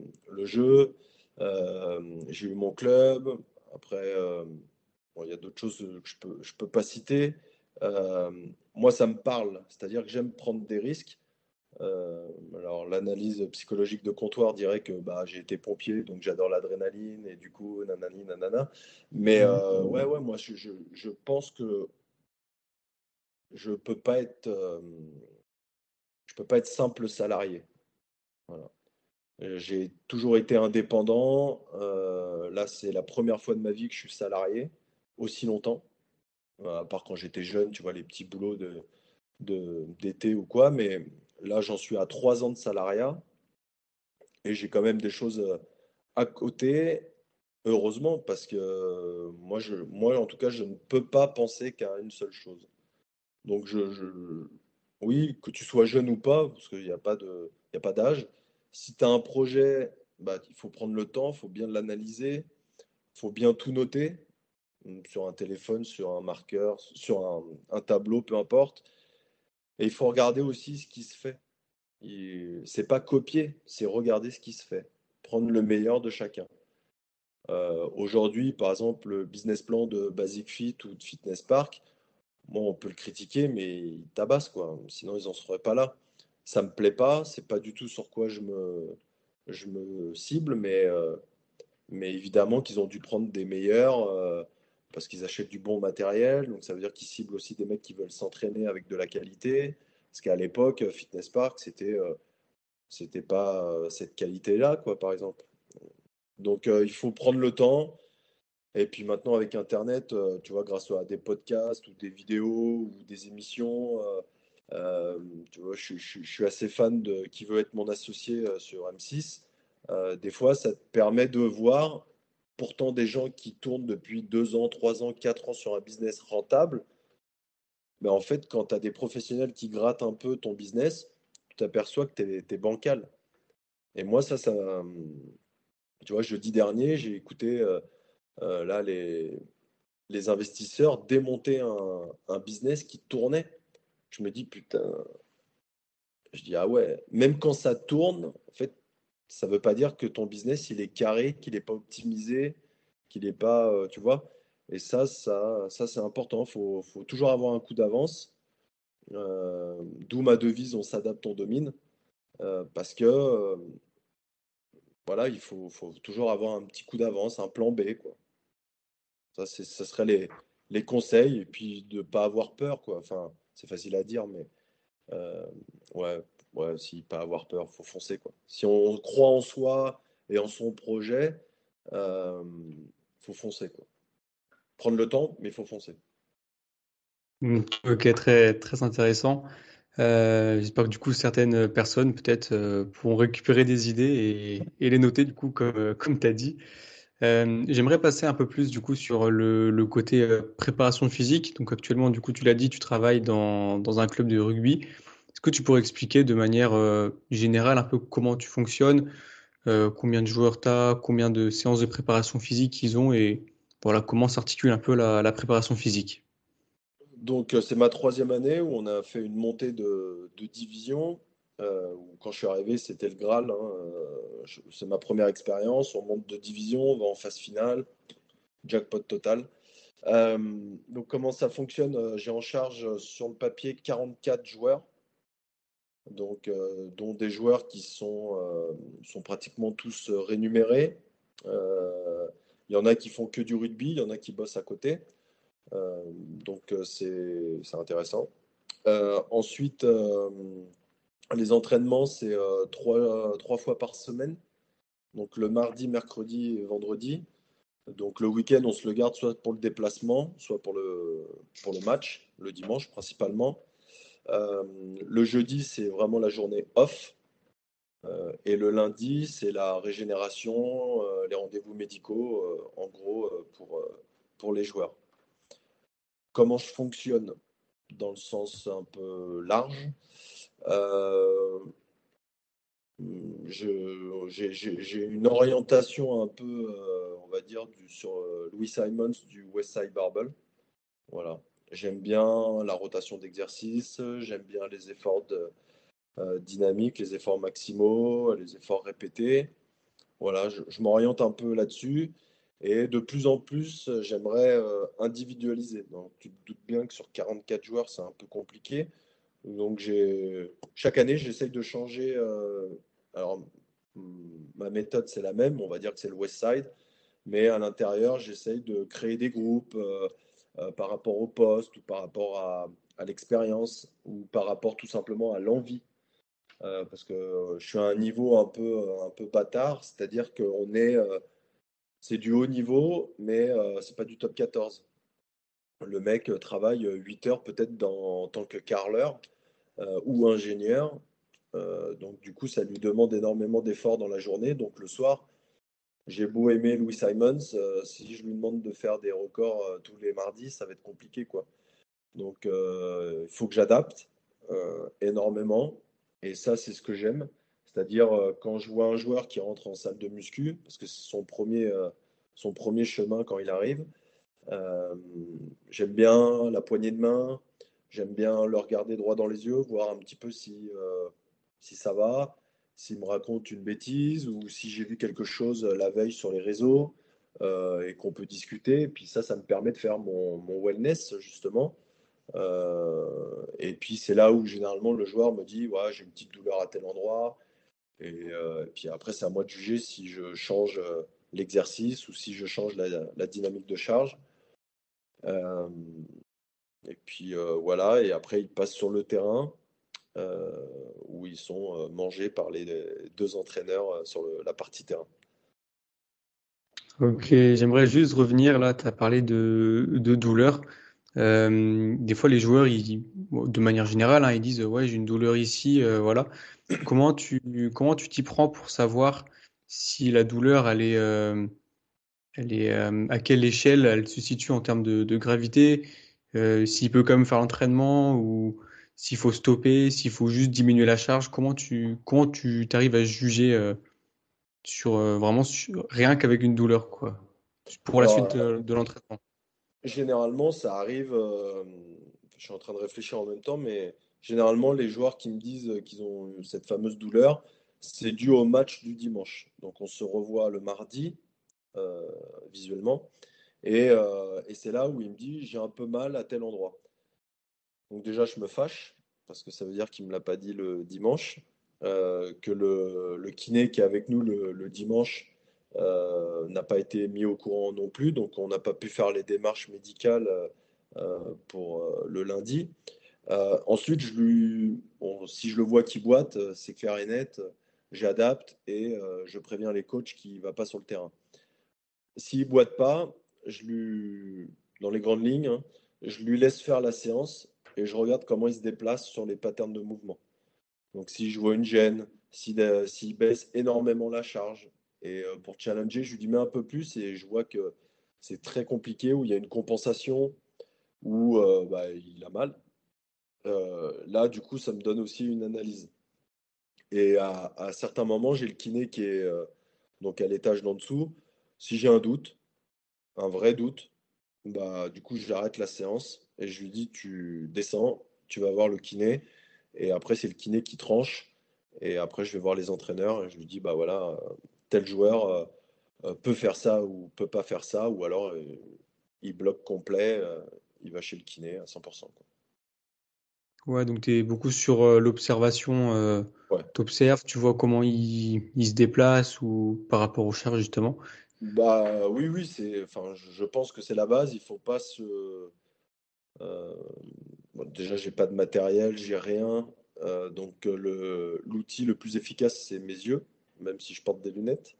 jeu, euh, j'ai eu mon club. Après, euh, il y a d'autres choses que je ne peux, pas citer. Euh, moi, ça me parle, c'est-à-dire que j'aime prendre des risques. Euh, alors l'analyse psychologique de comptoir dirait que bah, j'ai été pompier, donc j'adore l'adrénaline et du coup nanani nanana. Mais euh, ouais ouais moi je, pense que je peux pas être euh, je peux pas être simple salarié. Voilà. J'ai toujours été indépendant. là c'est la première fois de ma vie que je suis salarié aussi longtemps. à part quand j'étais jeune, tu vois les petits boulots de d'été ou quoi, mais Là, j'en suis à trois ans de salariat et j'ai quand même des choses euh, à côté, heureusement, parce que euh, moi, je, moi, en tout cas, je ne peux pas penser qu'à une seule chose. Donc, je, oui, que tu sois jeune ou pas, parce qu'il n'y a pas d'âge, si tu as un projet, bah, il faut prendre le temps, il faut bien l'analyser, il faut bien tout noter sur un téléphone, sur un marqueur, sur un tableau, peu importe. Et il faut regarder aussi ce qui se fait. C'est pas copier, c'est regarder ce qui se fait. Prendre le meilleur de chacun. Euh, aujourd'hui, par exemple, le business plan de Basic Fit ou de Fitness Park, on peut le critiquer, mais il tabasse, quoi. Sinon, ils n'en seraient pas là. Ça me plaît pas, c'est pas du tout sur quoi je me, cible, mais, euh, mais évidemment qu'ils ont dû prendre des meilleurs. Euh, parce qu'ils achètent du bon matériel. Donc ça veut dire qu'ils ciblent aussi des mecs qui veulent s'entraîner avec de la qualité. Parce qu'à l'époque, Fitness Park, c'était euh, c'était pas cette qualité-là, quoi, par exemple. Donc, il faut prendre le temps. Et puis maintenant, avec Internet, tu vois, grâce à des podcasts ou des vidéos ou des émissions, vois, je, suis assez fan de qui veut être mon associé sur M6. des fois, ça te permet de voir pourtant des gens qui tournent depuis deux ans, trois ans, quatre ans sur un business rentable. Mais en fait, quand tu as des professionnels qui grattent un peu ton business, tu t'aperçois que tu es, bancal. Et moi, ça. Tu vois, jeudi dernier, j'ai écouté euh, euh, là les, les investisseurs démonter un, business qui tournait. Je me dis, putain. Je dis, ah ouais, même quand ça tourne, en fait, ça ne veut pas dire que ton business, il est carré, qu'il n'est pas optimisé, qu'il n'est pas. Euh, tu vois Et ça, ça, ça c'est important. Il faut, toujours avoir un coup d'avance. Euh, d'où ma devise on s'adapte, on domine. Euh, parce que voilà, il faut, toujours avoir un petit coup d'avance, un plan B. Quoi. Ça, ça serait les, les conseils. Et puis de ne pas avoir peur. Quoi. Enfin, c'est facile à dire, mais ouais, ouais, si pas avoir peur, faut foncer. Si on croit en soi et en son projet, euh, faut foncer quoi. Prendre le temps, mais faut foncer. Mmh, ok, très très intéressant. Euh, j'espère que du coup certaines personnes peut-être euh, pourront récupérer des idées et, les noter du coup comme, comme tu as dit. J'aimerais passer un peu plus du coup sur le, côté préparation physique. Donc actuellement du coup tu l'as dit, tu travailles dans, dans un club de rugby. Est-ce que tu pourrais expliquer de manière euh, générale un peu comment tu fonctionnes, euh, combien de joueurs tu as, combien de séances de préparation physique ils ont et voilà comment s'articule un peu la, préparation physique? Donc euh, c'est ma troisième année où on a fait une montée de, division. Quand je suis arrivé, c'était le Graal. Hein, c'est ma première expérience. On monte de division, on va en phase finale, jackpot total. donc comment ça fonctionne J'ai en charge sur le papier 44 joueurs donc, euh, dont des joueurs qui sont, euh, sont pratiquement tous euh, rémunérés. Il y en a qui font que du rugby, il y en a qui bossent à côté. donc, c'est intéressant. ensuite, les entraînements, c'est trois, trois, fois par semaine. Donc le mardi, mercredi et vendredi. Donc le week-end, on se le garde soit pour le déplacement, soit pour le, match, le dimanche principalement. Euh, le jeudi, c'est vraiment la journée off. Euh, et le lundi, c'est la régénération, euh, les rendez-vous médicaux, en gros, pour, pour les joueurs. Comment je fonctionne dans le sens un peu large j'ai une orientation un peu, on va dire, sur Louis Simons du West Side Barbell. Voilà. J'aime bien la rotation d'exercice, j'aime bien les efforts euh, dynamiques, les efforts maximaux, les efforts répétés. Voilà, je, m'oriente un peu là-dessus. Et de plus en plus, j'aimerais euh, individualiser. Donc, tu te doutes bien que sur 44 joueurs, c'est un peu compliqué. Donc, chaque année, j'essaye de changer. Euh, alors, ma méthode, c'est la même. On va dire que c'est le West Side. Mais à l'intérieur, j'essaye de créer des groupes. Euh, par rapport au poste ou par rapport à, l'expérience ou par rapport tout simplement à l'envie. Euh, parce que je suis à un niveau un peu, un peu bâtard, c'est-à-dire qu'on est, euh, c'est du haut niveau, mais c'est pas du top 14. Le mec travaille 8 heures peut-être en tant que carleur ou ingénieur. donc du coup, ça lui demande énormément d'efforts dans la journée. Donc le soir, j'ai beau aimer Louis Simons, euh, si je lui demande de faire des records euh, tous les mardis, ça va être compliqué. quoi. Donc, euh, il faut que j'adapte énormément. Et ça, c'est ce que j'aime. C'est-à-dire, quand je vois un joueur qui rentre en salle de muscu, parce que c'est son premier, son premier chemin quand il arrive, j'aime bien la poignée de main, j'aime bien le regarder droit dans les yeux, voir un petit peu si, si ça va s'il me raconte une bêtise ou si j'ai vu quelque chose euh, la veille sur les réseaux euh, et qu'on peut discuter. Et puis ça, ça me permet de faire mon, wellness justement. Euh, et puis c'est là où généralement le joueur me dit ouais, j'ai une petite douleur à tel endroit. Et, puis après, c'est à moi de juger si je change l'exercice ou si je change la, dynamique de charge. Et puis voilà, et après il passe sur le terrain. où ils sont mangés par les deux entraîneurs sur la partie terrain. Ok, j'aimerais juste revenir là, tu as parlé de, de douleur. des fois, les joueurs, ils, de manière générale, hein, ils disent ouais, j'ai une douleur ici, voilà. Comment tu comment tu t'y prends pour savoir si la douleur elle est elle est à quelle échelle elle se situe en termes de gravité, s'il peut quand même faire l'entraînement ou s'il faut stopper, s'il faut juste diminuer la charge. Comment tu comment tu t'arrives à juger sur vraiment rien qu'avec une douleur quoi pour la suite de, l'entraînement? Généralement, ça arrive. je suis en train de réfléchir en même temps, mais généralement, les joueurs qui me disent qu'ils ont cette fameuse douleur, c'est dû au match du dimanche. Donc, on se revoit le mardi, euh, visuellement. Et, euh, et c'est là où il me dit j'ai un peu mal à tel endroit. Donc, déjà, je me fâche, parce que ça veut dire qu'il ne me l'a pas dit le dimanche. Euh, que le, kiné qui est avec nous le, dimanche n'a pas été mis au courant non plus. Donc, on n'a pas pu faire les démarches médicales pour le lundi. Euh, ensuite, si je le vois qui boite, euh, c'est clair et net, j'adapte et euh, je préviens les coachs qu'il ne va pas sur le terrain. S'il ne boite pas, je lui, dans les grandes lignes, hein, je lui laisse faire la séance et je regarde comment il se déplace sur les patterns de mouvement. Donc, si je vois une gêne, s'il baisse énormément la charge, et pour challenger, je lui mets un peu plus et je vois que c'est très compliqué, où il y a une compensation, où bah, il a mal. Euh, là, du coup, ça me donne aussi une analyse. Et à, certains moments, j'ai le kiné qui est euh, donc à l'étage d'en dessous. Si j'ai un doute, un vrai doute, bah, du coup, j'arrête la séance et je lui dis Tu descends, tu vas voir le kiné. Et après, c'est le kiné qui tranche. Et après, je vais voir les entraîneurs et je lui dis Bah voilà, tel joueur euh, peut faire ça ou peut pas faire ça. Ou alors, il bloque complet, il va chez le kiné à 100%. Ouais, donc tu es beaucoup sur euh, l'observation. Euh, tu observes, tu vois comment il, il, se déplace ou par rapport aux charges, justement. Bah oui, oui, c'est, enfin, je pense que c'est la base. Il faut pas se. Euh, déjà, j'ai pas de matériel, j'ai rien. Euh, donc le, l'outil le plus efficace, c'est mes yeux, même si je porte des lunettes.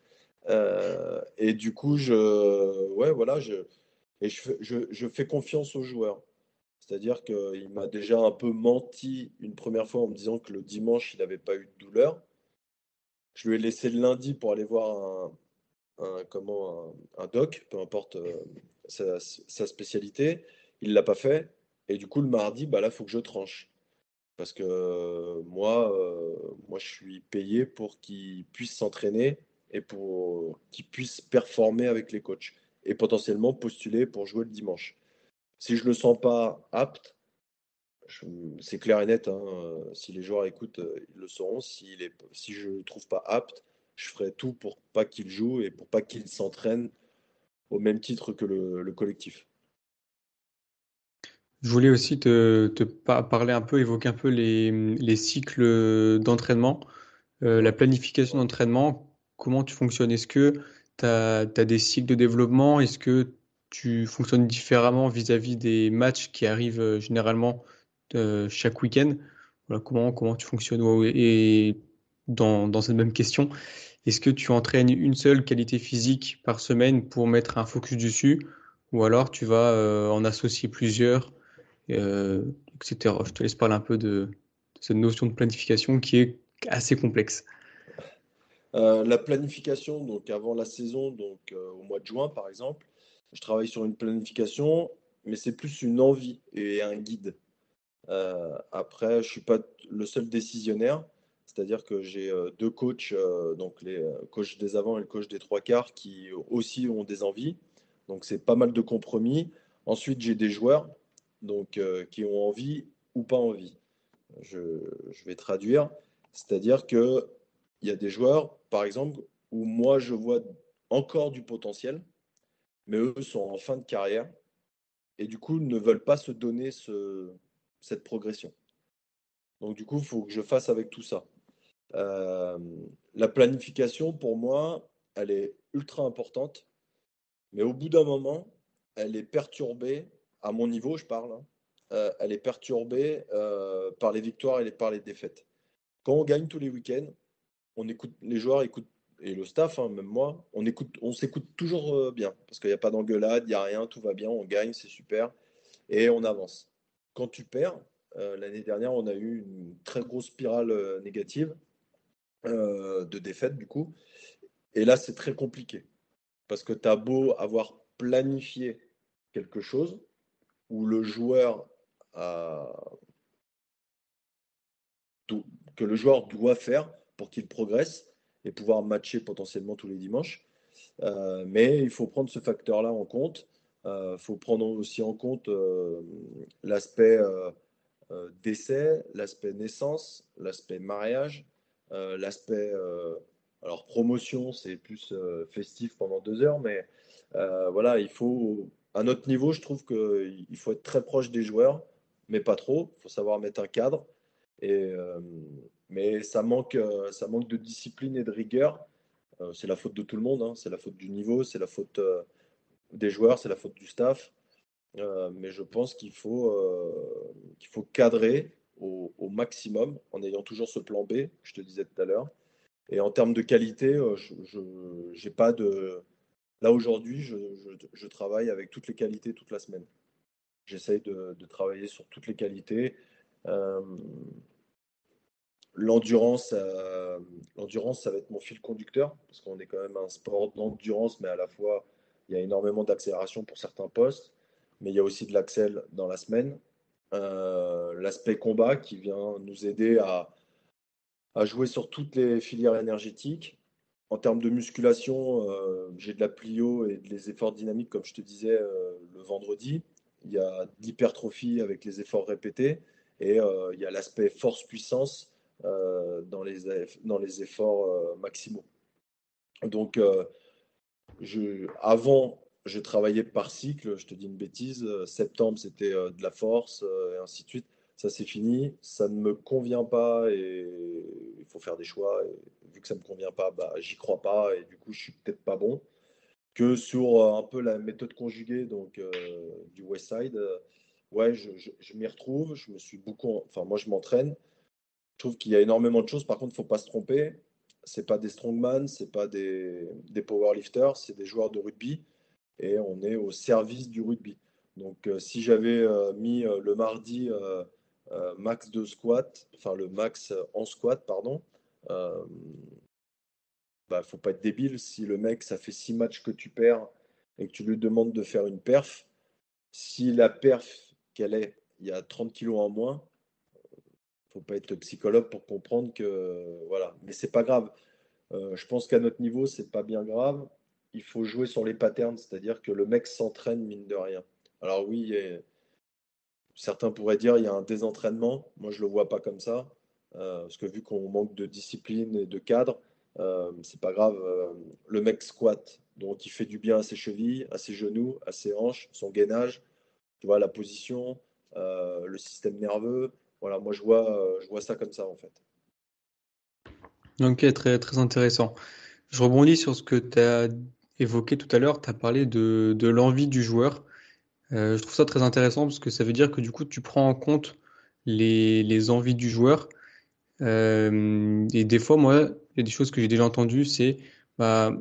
et du coup, je, ouais, voilà, je, et je, je, je fais confiance aux joueurs. C'est-à-dire qu'il m'a déjà un peu menti une première fois en me disant que le dimanche, il n'avait pas eu de douleur. Je lui ai laissé le lundi pour aller voir un, comment, un, doc, peu importe euh, sa, spécialité. Il ne l'a pas fait. Et du coup, le mardi, bah là, faut que je tranche. Parce que euh, moi, euh, moi, je suis payé pour qu'il puisse s'entraîner et pour qu'il puisse performer avec les coachs. Et potentiellement postuler pour jouer le dimanche. Si je ne le sens pas apte, c'est clair et net. Hein, si les joueurs écoutent, ils le sauront. Si, si je ne le trouve pas apte, je ferai tout pour pas qu'il joue et pour pas qu'il s'entraîne au même titre que le, collectif. Je voulais aussi te, parler un peu, évoquer un peu les, les cycles d'entraînement, euh, la planification d'entraînement. Comment tu fonctionnes? Est-ce que tu as, as, des cycles de développement? Est-ce que tu fonctionnes différemment vis-à-vis des matchs qui arrivent euh, généralement euh, chaque week-end? Voilà, comment, comment tu fonctionnes? Et dans, dans cette même question, est-ce que tu entraînes une seule qualité physique par semaine pour mettre un focus dessus? Ou alors tu vas euh, en associer plusieurs, etc. Je te laisse parler un peu de, cette notion de planification qui est assez complexe. la planification, donc avant la saison, donc au mois de juin par exemple, je travaille sur une planification, mais c'est plus une envie et un guide. Euh, après, je suis pas le seul décisionnaire, c'est-à-dire que j'ai euh, deux coachs, euh, donc les coachs des avants et le coach des trois quarts, qui aussi ont des envies. Donc c'est pas mal de compromis. Ensuite, j'ai des joueurs donc, qui ont envie ou pas envie. Je, je vais traduire, c'est-à-dire qu'il y a des joueurs, par exemple, où moi je vois encore du potentiel, mais eux sont en fin de carrière et du coup ne veulent pas se donner ce, cette progression. Donc du coup, il faut que je fasse avec tout ça. Euh, la planification, pour moi, elle est ultra importante, mais au bout d'un moment, elle est perturbée, à mon niveau, je parle, hein, euh, elle est perturbée euh, par les victoires et par les défaites. Quand on gagne tous les week-ends, on écoute, les joueurs écoutent, et le staff, hein, même moi, on, écoute, on s'écoute toujours bien, parce qu'il n'y a pas d'engueulade, il n'y a rien, tout va bien, on gagne, c'est super, et on avance. Quand tu perds, l'année dernière, on a eu une très grosse spirale négative de défaites, du coup, et là, c'est très compliqué, parce que tu as beau avoir planifié quelque chose, où le joueur que le joueur doit faire pour qu'il progresse et pouvoir matcher potentiellement tous les dimanches. Euh, mais il faut prendre ce facteur-là en compte. Il euh, faut prendre aussi en compte euh, l'aspect décès, l'aspect naissance, l'aspect mariage, l'aspect alors promotion, c'est plus festif pendant deux heures, mais voilà, il faut à notre niveau, je trouve qu'il faut être très proche des joueurs mais pas trop. Il faut savoir mettre un cadre. Et, euh, mais ça manque, euh, ça manque de discipline et de rigueur. Euh, c'est la faute de tout le monde. Hein. C'est la faute du niveau, c'est la faute des joueurs, c'est la faute du staff. mais je pense qu'il faut, qu'il faut cadrer au, maximum en ayant toujours ce plan B je te disais tout à l'heure. Et en termes de qualité, je n'ai pas de. Là aujourd'hui, je, je, travaille avec toutes les qualités toute la semaine. J'essaye de, travailler sur toutes les qualités. Euh, l'endurance, euh, l'endurance, ça va être mon fil conducteur, parce qu'on est quand même un sport d'endurance, mais à la fois, il y a énormément d'accélération pour certains postes, mais il y a aussi de l'accel dans la semaine. Euh, l'aspect combat qui vient nous aider à, jouer sur toutes les filières énergétiques. En termes de musculation, j'ai de la plio et des efforts dynamiques, comme je te disais le vendredi il y a l'hypertrophie avec les efforts répétés et euh, il y a l'aspect force-puissance euh, dans, les, dans les efforts euh, maximaux. Donc, je, avant, je travaillais par cycle, je te dis une bêtise, septembre c'était de la force et ainsi de suite. Ça c'est fini, ça ne me convient pas et il faut faire des choix. Vu que ça ne me convient pas, bah, j'y crois pas et du coup je suis peut-être pas bon que sur euh, un peu la méthode conjuguée donc euh, du West Side. Euh, ouais, je, m'y retrouve. Je me suis beaucoup, enfin moi je m'entraîne. Je trouve qu'il y a énormément de choses. Par contre, il faut pas se tromper. C'est pas des strongman, c'est pas des, des powerlifters, c'est des joueurs de rugby et on est au service du rugby. Donc, si j'avais mis le mardi max de squat, enfin le max en squat, pardon, bah, faut pas être débile. Si le mec, ça fait six matchs que tu perds et que tu lui demandes de faire une perf, si la perf qu'elle est, il y a 30 kilos en moins, faut pas être psychologue pour comprendre que voilà. Mais c'est pas grave. Euh, je pense qu'à notre niveau, c'est pas bien grave. Il faut jouer sur les patterns, c'est-à-dire que le mec s'entraîne mine de rien. Alors oui, certains pourraient dire il y a un désentraînement. Moi, je le vois pas comme ça, euh, parce que vu qu'on manque de discipline et de cadre, euh, c'est pas grave. Euh, le mec squat, donc il fait du bien à ses chevilles, à ses genoux, à ses hanches, son gainage, tu vois, la position, euh, le système nerveux. Voilà, moi je vois, je vois ça comme ça en fait. Ok, très, très intéressant. Je rebondis sur ce que tu as évoqué tout à l'heure. Tu as parlé de, de l'envie du joueur. je trouve ça très intéressant parce que ça veut dire que du coup, tu prends en compte les, les envies du joueur. et des fois, moi, il y a des choses que j'ai déjà entendues, c'est bah,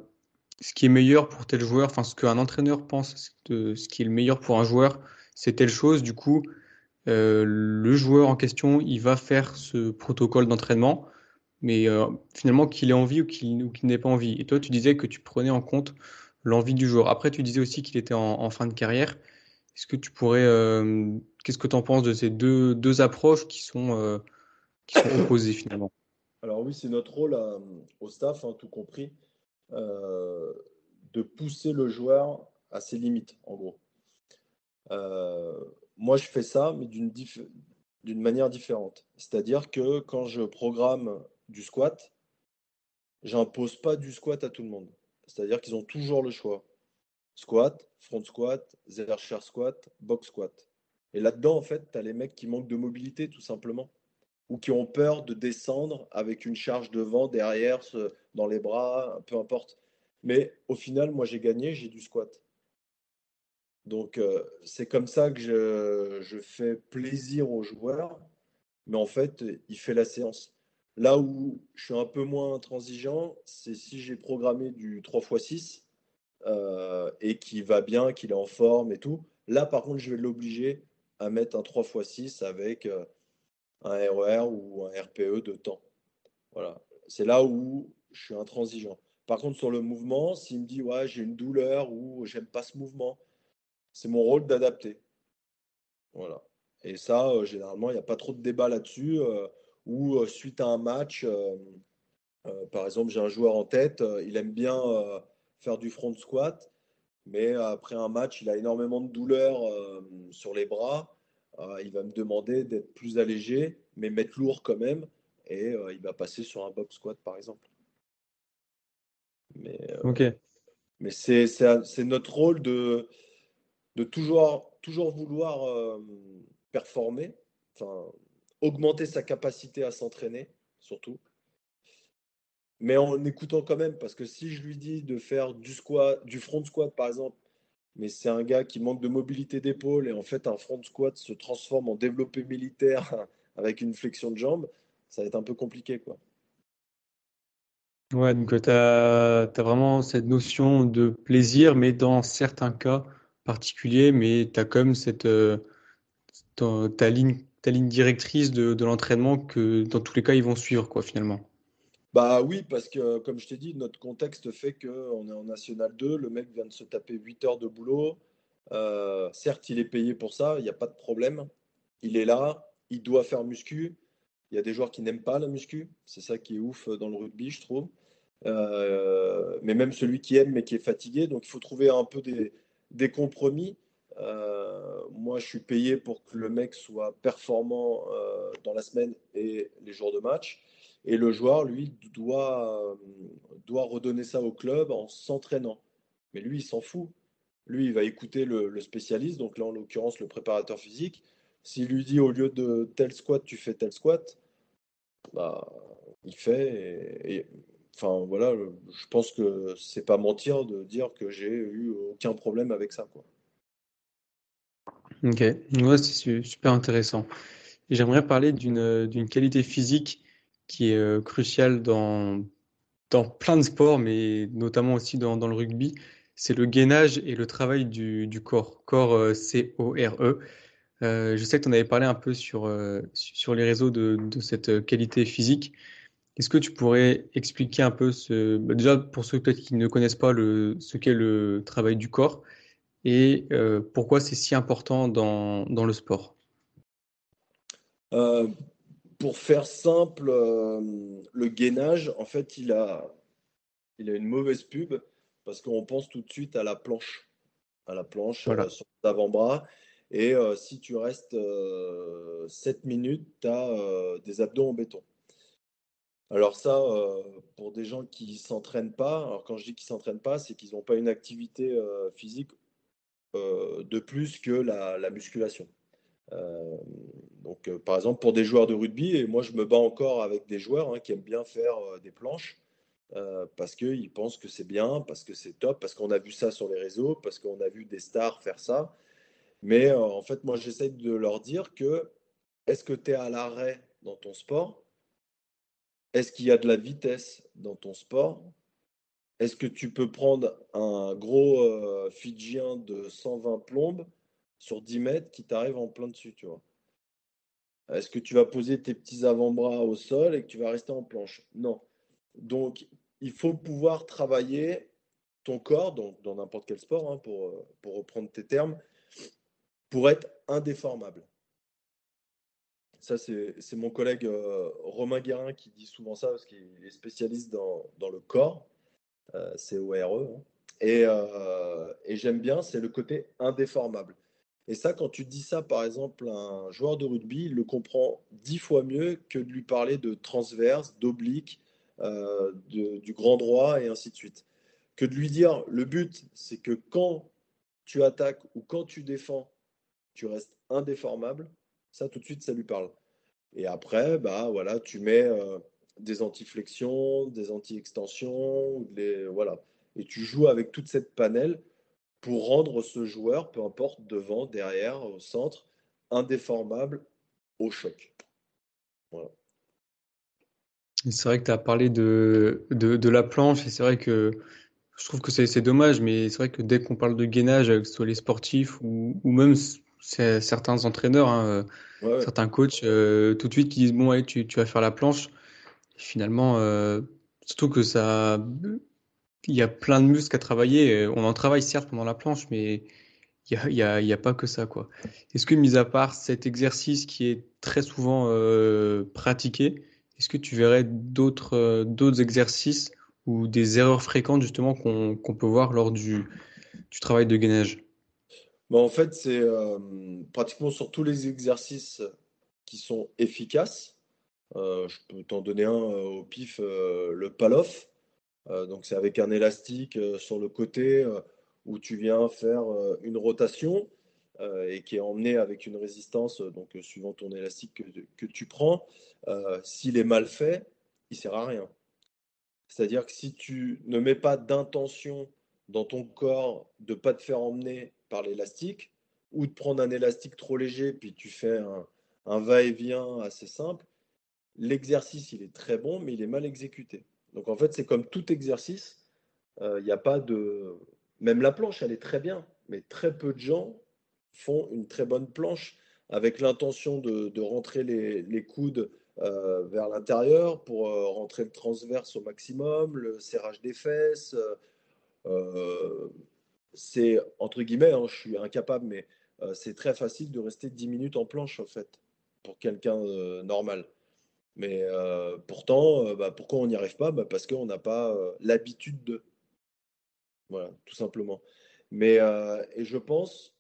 ce qui est meilleur pour tel joueur, enfin ce qu'un entraîneur pense, de, ce qui est le meilleur pour un joueur, c'est telle chose. Du coup, euh, le joueur en question, il va faire ce protocole d'entraînement, mais euh, finalement qu'il ait envie ou qu'il n'ait pas envie. Et toi, tu disais que tu prenais en compte l'envie du joueur. Après, tu disais aussi qu'il était en, fin de carrière. Est-ce que tu pourrais, euh, qu'est-ce que tu en penses de ces deux, deux approches qui sont, qui sont opposées finalement? Alors oui, c'est notre rôle au staff, hein, tout compris, euh, de pousser le joueur à ses limites, en gros. Euh, moi, je fais ça, mais d'une manière différente. C'est-à-dire que quand je programme du squat, j'impose pas du squat à tout le monde. C'est-à-dire qu'ils ont toujours le choix. Squat, front squat, zero chair squat, box squat. Et là-dedans, en fait, tu as les mecs qui manquent de mobilité, tout simplement ou qui ont peur de descendre avec une charge de vent derrière, dans les bras, peu importe. Mais au final, moi j'ai gagné, j'ai du squat. Donc, euh, c'est comme ça que je, fais plaisir aux joueurs, mais en fait, il fait la séance. Là où je suis un peu moins intransigeant, c'est si j'ai programmé du 3x6 euh, et qu'il va bien, qu'il est en forme et tout. Là, par contre, je vais l'obliger à mettre un 3x6 avec euh, un RER e ou un RPE de temps. Voilà. C'est là où je suis intransigeant. Par contre, sur le mouvement, s'il me dit ouais, j'ai une douleur ou j'aime pas ce mouvement, c'est mon rôle d'adapter. Voilà. Et ça, euh, généralement, il n'y a pas trop de débat là-dessus. Ou euh, suite à un match, par exemple, j'ai un joueur en tête, il aime bien faire du front squat, mais après un match, il a énormément de douleur sur les bras. il va me demander d'être plus allégé, mais mettre lourd quand même. Et il va passer sur un box squat, par exemple. Mais, ok. Mais c'est notre rôle de, de toujours, toujours vouloir euh, performer, enfin, augmenter sa capacité à s'entraîner, surtout. Mais en écoutant quand même, parce que si je lui dis de faire du squat, du front squat par exemple, mais c'est un gars qui manque de mobilité d'épaule et en fait un front squat se transforme en développé militaire avec une flexion de jambe, ça va être un peu compliqué quoi. Ouais, donc tu as, vraiment cette notion de plaisir, mais dans certains cas, particulier, mais tu as même cette, euh, ta, ligne, ta ligne directrice de, l'entraînement que dans tous les cas, ils vont suivre, quoi, finalement. Bah oui, parce que comme je t'ai dit, notre contexte fait qu'on est en National 2, le mec vient de se taper 8 heures de boulot. Euh, certes, il est payé pour ça, il n'y a pas de problème. Il est là, il doit faire muscu. Il y a des joueurs qui n'aiment pas la muscu, c'est ça qui est ouf dans le rugby, je trouve. Euh, mais même celui qui aime mais qui est fatigué, donc il faut trouver un peu des, des compromis. Euh, moi, je suis payé pour que le mec soit performant euh, dans la semaine et les jours de match. Et le joueur, lui, doit, euh, doit redonner ça au club en s'entraînant. Mais lui, il s'en fout. Lui, il va écouter le, spécialiste, donc là, en l'occurrence, le préparateur physique. S'il lui dit au lieu de tel squat, tu fais tel squat, bah, il fait. enfin voilà, je pense que c'est pas mentir de dire que j'ai eu aucun problème avec ça. Quoi. Ok, ouais, c'est super intéressant. J'aimerais parler d'une qualité physique qui est euh, cruciale dans, dans plein de sports, mais notamment aussi dans, dans le rugby. C'est le gainage et le travail du, du corps, corps euh, C-O-R-E. Euh, je sais que tu en avais parlé un peu sur, sur les réseaux de, de cette qualité physique. Est-ce que tu pourrais expliquer un peu bah, déjà pour ceux qui ne connaissent pas le, ce qu'est le travail du corps et euh, pourquoi c'est si important dans, dans le sport? Euh, Pour faire simple, euh, le gainage, en fait, il a, il a une mauvaise pub parce qu'on pense tout de suite à la planche, à la planche sur l'avant-bras. Et si tu restes 7 minutes, tu as des abdos en béton. Alors ça, euh, pour des gens qui ne s'entraînent pas, alors quand je dis qu'ils ne s'entraînent pas, c'est qu'ils n'ont pas une activité euh, physique de plus que la, musculation. donc par exemple pour des joueurs de rugby, et moi je me bats encore avec des joueurs hein, qui aiment bien faire des planches, parce qu'ils pensent que c'est bien, parce que c'est top, parce qu'on a vu ça sur les réseaux, parce qu'on a vu des stars faire ça. Mais en fait, moi j'essaie de leur dire que est-ce que tu es à l'arrêt dans ton sport? Est-ce qu'il y a de la vitesse dans ton sport? Est-ce que tu peux prendre un gros euh, Fidjien de 120 plombes sur 10 mètres qui t'arrive en plein dessus, tu vois? Est-ce que tu vas poser tes petits avant-bras au sol et que tu vas rester en planche? Non. Donc, il faut pouvoir travailler ton corps, dans n'importe quel sport, hein, pour, euh, pour reprendre tes termes, pour être indéformable. Ça, c'est mon collègue euh, Romain Guérin qui dit souvent ça parce qu'il est spécialiste dans le corps, euh, c'est ORE. Hein. Et, euh, et j'aime bien, c'est le côté indéformable. Et ça, quand tu dis ça, par exemple, un joueur de rugby, il le comprend dix fois mieux que de lui parler de transverse, d'oblique, du grand droit et ainsi de suite. Que de lui dire, le but, c'est que quand tu attaques ou quand tu défends, tu restes indéformable ça, tout de suite, ça lui parle. Et après, bah, voilà, tu mets euh, des anti-flexions, des anti-extensions, voilà. Et tu joues avec toute cette panel pour rendre ce joueur, peu importe, devant, derrière, au centre, indéformable au choc. Voilà. C'est vrai que tu as parlé de, de, la planche et c'est vrai que je trouve que c'est dommage, mais c'est vrai que dès qu'on parle de gainage, que ce soit les sportifs ou, ou même certains entraîneurs, hein, certains coachs, euh, tout de suite qui disent bon, allez, tu, tu, vas faire la planche. Finalement, euh, surtout que ça, il y a plein de muscles à travailler. On en travaille certes pendant la planche, mais il n'y a, pas que ça. quoi. Est-ce que, mis à part cet exercice qui est très souvent pratiqué, est-ce que tu verrais d'autres euh, d'autres exercices ou des erreurs fréquentes justement qu'on peut voir lors du, du travail de gainage? Bah, En fait, c'est euh, pratiquement sur tous les exercices qui sont efficaces. Euh, je peux t'en donner un au pif, le paloff. donc c'est avec un élastique sur le côté où tu viens faire une rotation et qui est emmené avec une résistance, donc suivant ton élastique que, tu prends. Euh, s'il est mal fait, il sert à rien. C'est-à-dire que si tu ne mets pas d'intention dans ton corps de ne pas te faire emmener par l'élastique, ou de prendre un élastique trop léger, puis tu fais un, va-et-vient assez simple, l'exercice, il est très bon, mais il est mal exécuté. Donc en fait, c'est comme tout exercice, euh, il n'y a pas de... Même la planche, elle est très bien, mais très peu de gens font une très bonne planche avec l'intention de, rentrer les coudes euh, vers l'intérieur pour euh, rentrer le transverse au maximum, le serrage des fesses. C'est entre guillemets, hein, je suis incapable, mais c'est très facile de rester 10 minutes en planche en fait pour quelqu'un normal. Mais pourtant, bah, pourquoi on n'y arrive pas? Bah, Parce qu'on n'a pas l'habitude de. Voilà, tout simplement. Mais et je pense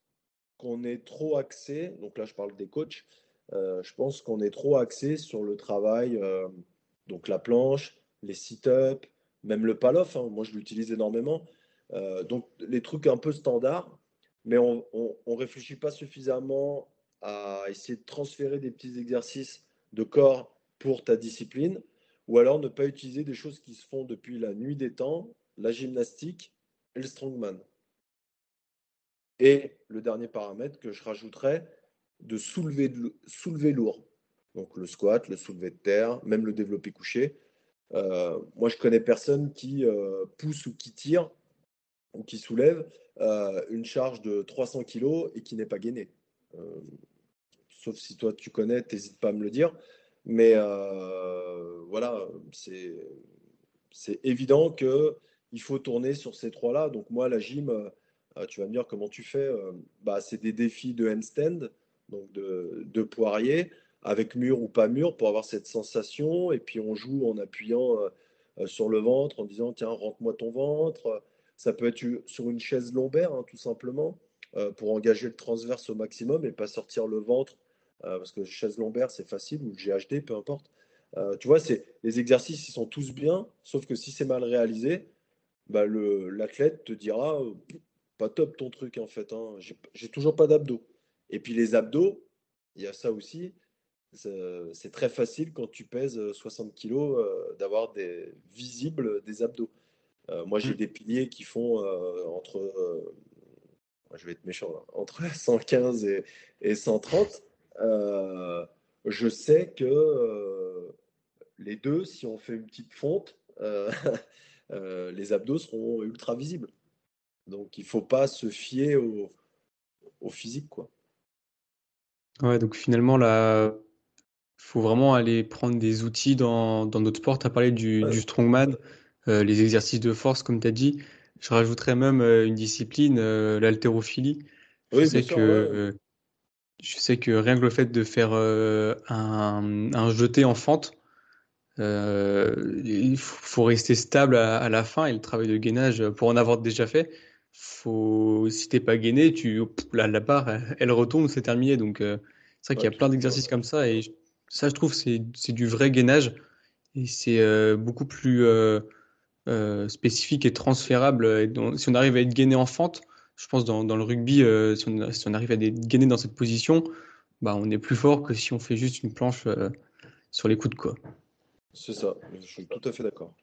qu'on est trop axé, donc là je parle des coachs, euh, je pense qu'on est trop axé sur le travail, euh, donc la planche, les sit-ups, même le paloff. Hein, moi, je l'utilise énormément. Euh, donc, les trucs un peu standards, mais on ne réfléchit pas suffisamment à essayer de transférer des petits exercices de corps pour ta discipline, ou alors ne pas utiliser des choses qui se font depuis la nuit des temps, la gymnastique et le strongman. Et le dernier paramètre que je rajouterais, de soulever, soulever lourd. Donc le squat, le soulevé de terre, même le développé couché. Euh, moi, je connais personne qui euh, pousse ou qui tire ou qui soulève euh, une charge de 300 kg et qui n'est pas gainé. sauf si toi tu connais, n'hésite pas à me le dire. Mais voilà, c'est évident qu'il faut tourner sur ces trois-là. Donc moi, la gym, tu vas me dire comment tu fais. bah, c'est des défis de handstand donc de, poirier, avec mur ou pas mur, pour avoir cette sensation. Et puis on joue en appuyant euh, euh, sur le ventre, en disant tiens, rentre-moi ton ventre. Ça peut être sur une chaise lombaire, hein, tout simplement, euh, pour engager le transverse au maximum et pas sortir le ventre, parce que chaise lombaire, c'est facile, ou le GHD, peu importe. tu vois, les exercices, ils sont tous bien, sauf que si c'est mal réalisé, bah, l'athlète te dira pas top ton truc en fait. Hein. J'ai toujours pas d'abdos. Et puis les abdos, il y a ça aussi. C'est très facile quand tu pèses 60 kg euh, d'avoir des visibles des abdos. Euh, moi, j'ai mmh. des piliers qui font euh, entre, je vais être méchant, entre 115 et, et 130. Je sais que les deux, si on fait une petite fonte, les abdos seront ultra visibles. Donc, il ne faut pas se fier au, au physique, quoi. Ouais, donc finalement, là, faut vraiment aller prendre des outils dans, dans notre sport. Tu as parlé du, du strongman, euh, les exercices de force, comme tu as dit. Je rajouterais même euh, une discipline, euh, l'haltérophilie. Je sais que, je sais que rien que le fait de faire un, un jeté en fente, il faut rester stable à, à la fin et le travail de gainage, pour en avoir déjà fait, faut, si t'es pas gainé, tu, la, la barre, elle retombe, c'est terminé. Donc, euh, c'est vrai qu'il y a plein d'exercices comme ça. Et ça, je trouve, c'est, du vrai gainage. Et c'est euh, beaucoup plus euh, spécifique et transférable. Et donc, si on arrive à être gainé en fente, je pense dans, dans le rugby, si on, si, on, arrive à gainé dans cette position, bah, on est plus fort que si on fait juste une planche sur les coudes. Quoi. C'est ça, je suis tout à fait d'accord.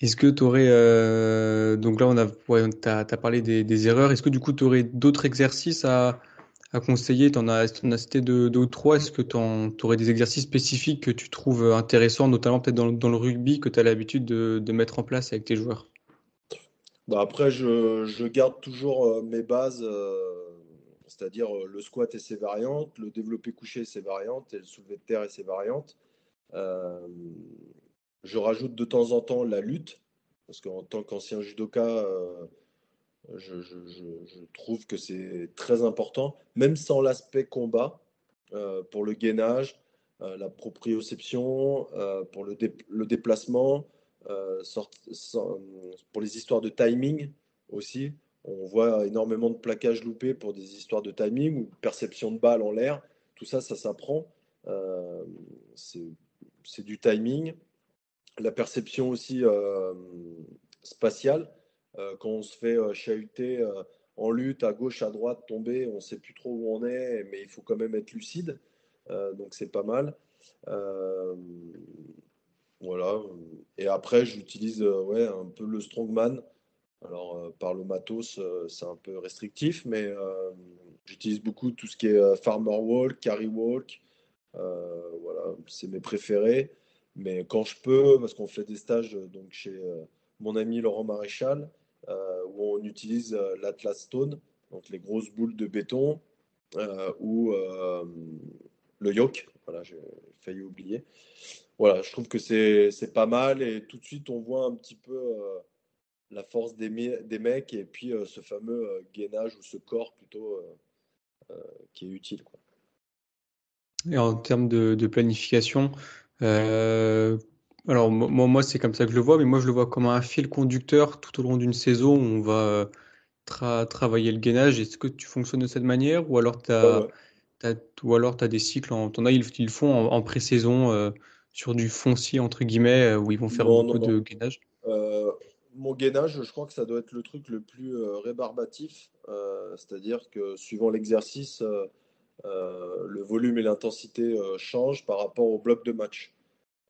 Est-ce que tu aurais. Euh, donc là, on a, ouais, as, parlé des, erreurs. Est-ce que du coup, tu aurais d'autres exercices à, à conseiller? Tu en as, en as cité deux, deux, ou trois. Est-ce que tu aurais des exercices spécifiques que tu trouves intéressants, notamment peut-être dans, dans, le rugby, que tu as l'habitude de, de, mettre en place avec tes joueurs? Bah Après, je, garde toujours euh, mes bases, euh, c'est-à-dire le squat et ses variantes, le développé couché et ses variantes, et le soulevé de terre et ses variantes. Euh, je rajoute de temps en temps la lutte, parce qu'en tant qu'ancien judoka, euh, je, trouve que c'est très important, même sans l'aspect combat, euh, pour le gainage, euh, la proprioception, pour le déplacement, pour les histoires de timing aussi. On voit énormément de plaquages loupés pour des histoires de timing ou perception de balle en l'air. Tout ça, ça s'apprend. c'est du timing la perception aussi euh, spatiale. Euh, quand on se fait euh, chahuter en lutte à gauche, à droite, tomber, on ne sait plus trop où on est, mais il faut quand même être lucide. donc c'est pas mal. Voilà. Et après, j'utilise ouais, un peu le strongman. Alors, par le matos, c'est un peu restrictif, mais j'utilise beaucoup tout ce qui est farmer walk, carry walk. voilà, c'est mes préférés. Mais quand je peux, parce qu'on fait des stages donc chez euh, mon ami Laurent Maréchal, euh, où on utilise euh, l'Atlas Stone, donc les grosses boules de béton, ou le yoke, voilà, j'ai failli oublier. Voilà, je trouve que c'est pas mal et tout de suite on voit un petit peu la force des, des, mecs et puis ce fameux gainage ou ce corps plutôt qui est utile. Quoi. Et en termes de, de planification, euh, alors moi, moi c'est comme ça que je le vois, mais moi je le vois comme un fil conducteur tout au long d'une saison où on va euh, travailler le gainage. Est-ce que tu fonctionnes de cette manière ou alors tu as, ou alors as des cycles, en, as, ils, ils font en, pré-saison euh, sur du foncier entre guillemets où ils vont faire beaucoup de gainage mon gainage, je crois que ça doit être le truc le plus rébarbatif. C'est-à-dire que suivant l'exercice, euh, le volume et l'intensité euh, changent par rapport au bloc de match.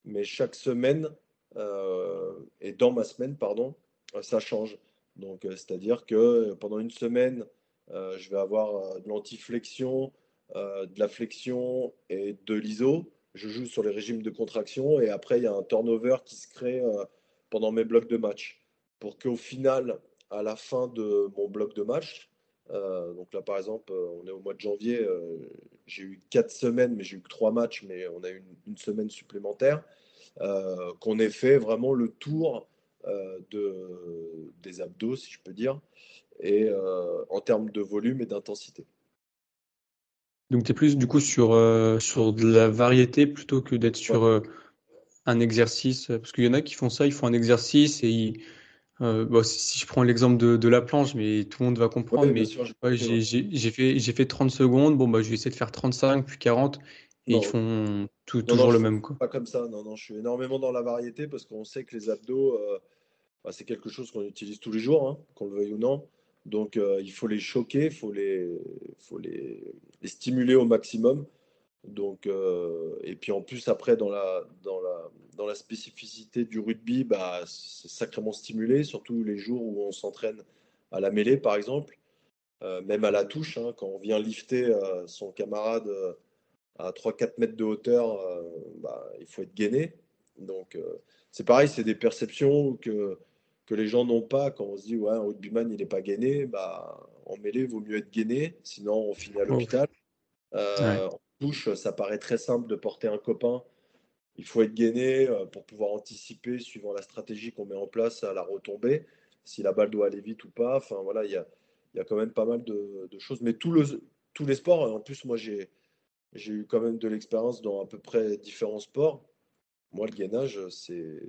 Mais chaque semaine, euh, et dans ma semaine, pardon, ça change. Donc, c'est-à-dire que pendant une semaine, je vais avoir de l'antiflexion, de la flexion et de l'iso. Je joue sur les régimes de contraction et après, il y a un turnover qui se crée pendant mes blocs de match. Pour qu'au final, à la fin de mon bloc de match, euh, donc là, par exemple, euh, on est au mois de janvier. Euh, j'ai eu quatre semaines, mais j'ai eu que trois matchs, mais on a eu une, semaine supplémentaire. qu'on ait fait vraiment le tour de, des abdos, si je peux dire, et en termes de volume et d'intensité. Donc tu es plus du coup sur, sur de la variété plutôt que d'être sur un exercice, parce qu'il y en a qui font ça, ils font un exercice et ils euh, si, je prends l'exemple de, la planche, mais tout le monde va comprendre, mais j'ai fait, fait 30 secondes, bon, bah, je vais essayer de faire 35, puis 40, et ils font toujours le même. Quoi. Pas comme ça, non, non, je suis énormément dans la variété parce qu'on sait que les abdos, euh, bah, c'est quelque chose qu'on utilise tous les jours, hein, qu'on le veuille ou non. Donc euh, il faut les choquer, il faut, les, faut les, stimuler au maximum. Donc, euh, et puis en plus, après, dans la, dans la, dans la spécificité du rugby, bah, c'est sacrément stimulé, surtout les jours où on s'entraîne à la mêlée, par exemple, euh, même à la touche, hein, quand on vient lifter son camarade à 3-4 mètres de hauteur, bah, il faut être gainé. Donc, c'est pareil, c'est des perceptions que, que les gens n'ont pas quand on se dit, ouais, un rugbyman, il n'est pas gainé. Bah, en mêlée, vaut mieux être gainé, sinon on finit à l'hôpital touche, ça paraît très simple de porter un copain. Il faut être gainé euh, pour pouvoir anticiper, suivant la stratégie qu'on met en place, à la retombée, si la balle doit aller vite ou pas. Enfin, voilà, il y a, y a, quand même pas mal de, choses. Mais tout le, tous les sports, en plus, moi, j'ai eu quand même de l'expérience dans à peu près différents sports. Moi, le gainage, c'est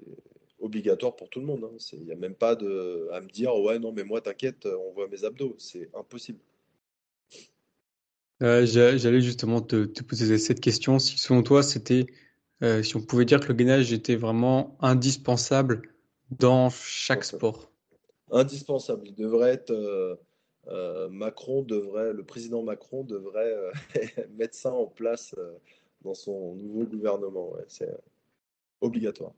obligatoire pour tout le monde. Hein. Il n'y a même pas de, à me dire, ouais, non, mais moi, t'inquiète, on voit mes abdos. C'est impossible. Euh, j'allais justement te, poser cette question. Si selon toi, c'était, euh, si on pouvait dire que le gainage était vraiment indispensable dans chaque sport? Indispensable. Il devrait être. Euh, Macron devrait, le président Macron devrait mettre ça en place dans son nouveau gouvernement. c'est obligatoire.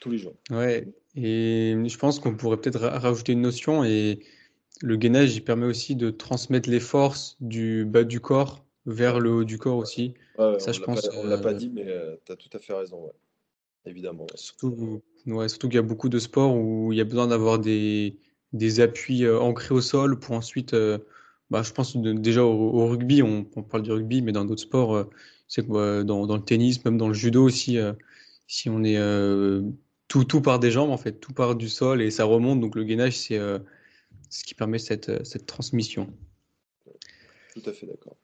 Tous les jours. Ouais, et je pense qu'on pourrait peut-être rajouter une notion et le gainage, il permet aussi de transmettre les forces du bas du corps vers le haut du corps aussi. ça, je pense. on l'a pas dit, mais tu as tout à fait raison, évidemment. Surtout, ouais, surtout qu'il y a beaucoup de sports où il y a besoin d'avoir des, des appuis ancrés au sol pour ensuite bah, je pense déjà au, rugby, on, parle du rugby, mais dans d'autres sports, euh, c'est que dans, le tennis, même dans le judo aussi, euh, si on est euh, tout, tout part des jambes en fait, tout part du sol et ça remonte. Donc le gainage, c'est ce qui permet cette, cette transmission. Tout à fait d'accord.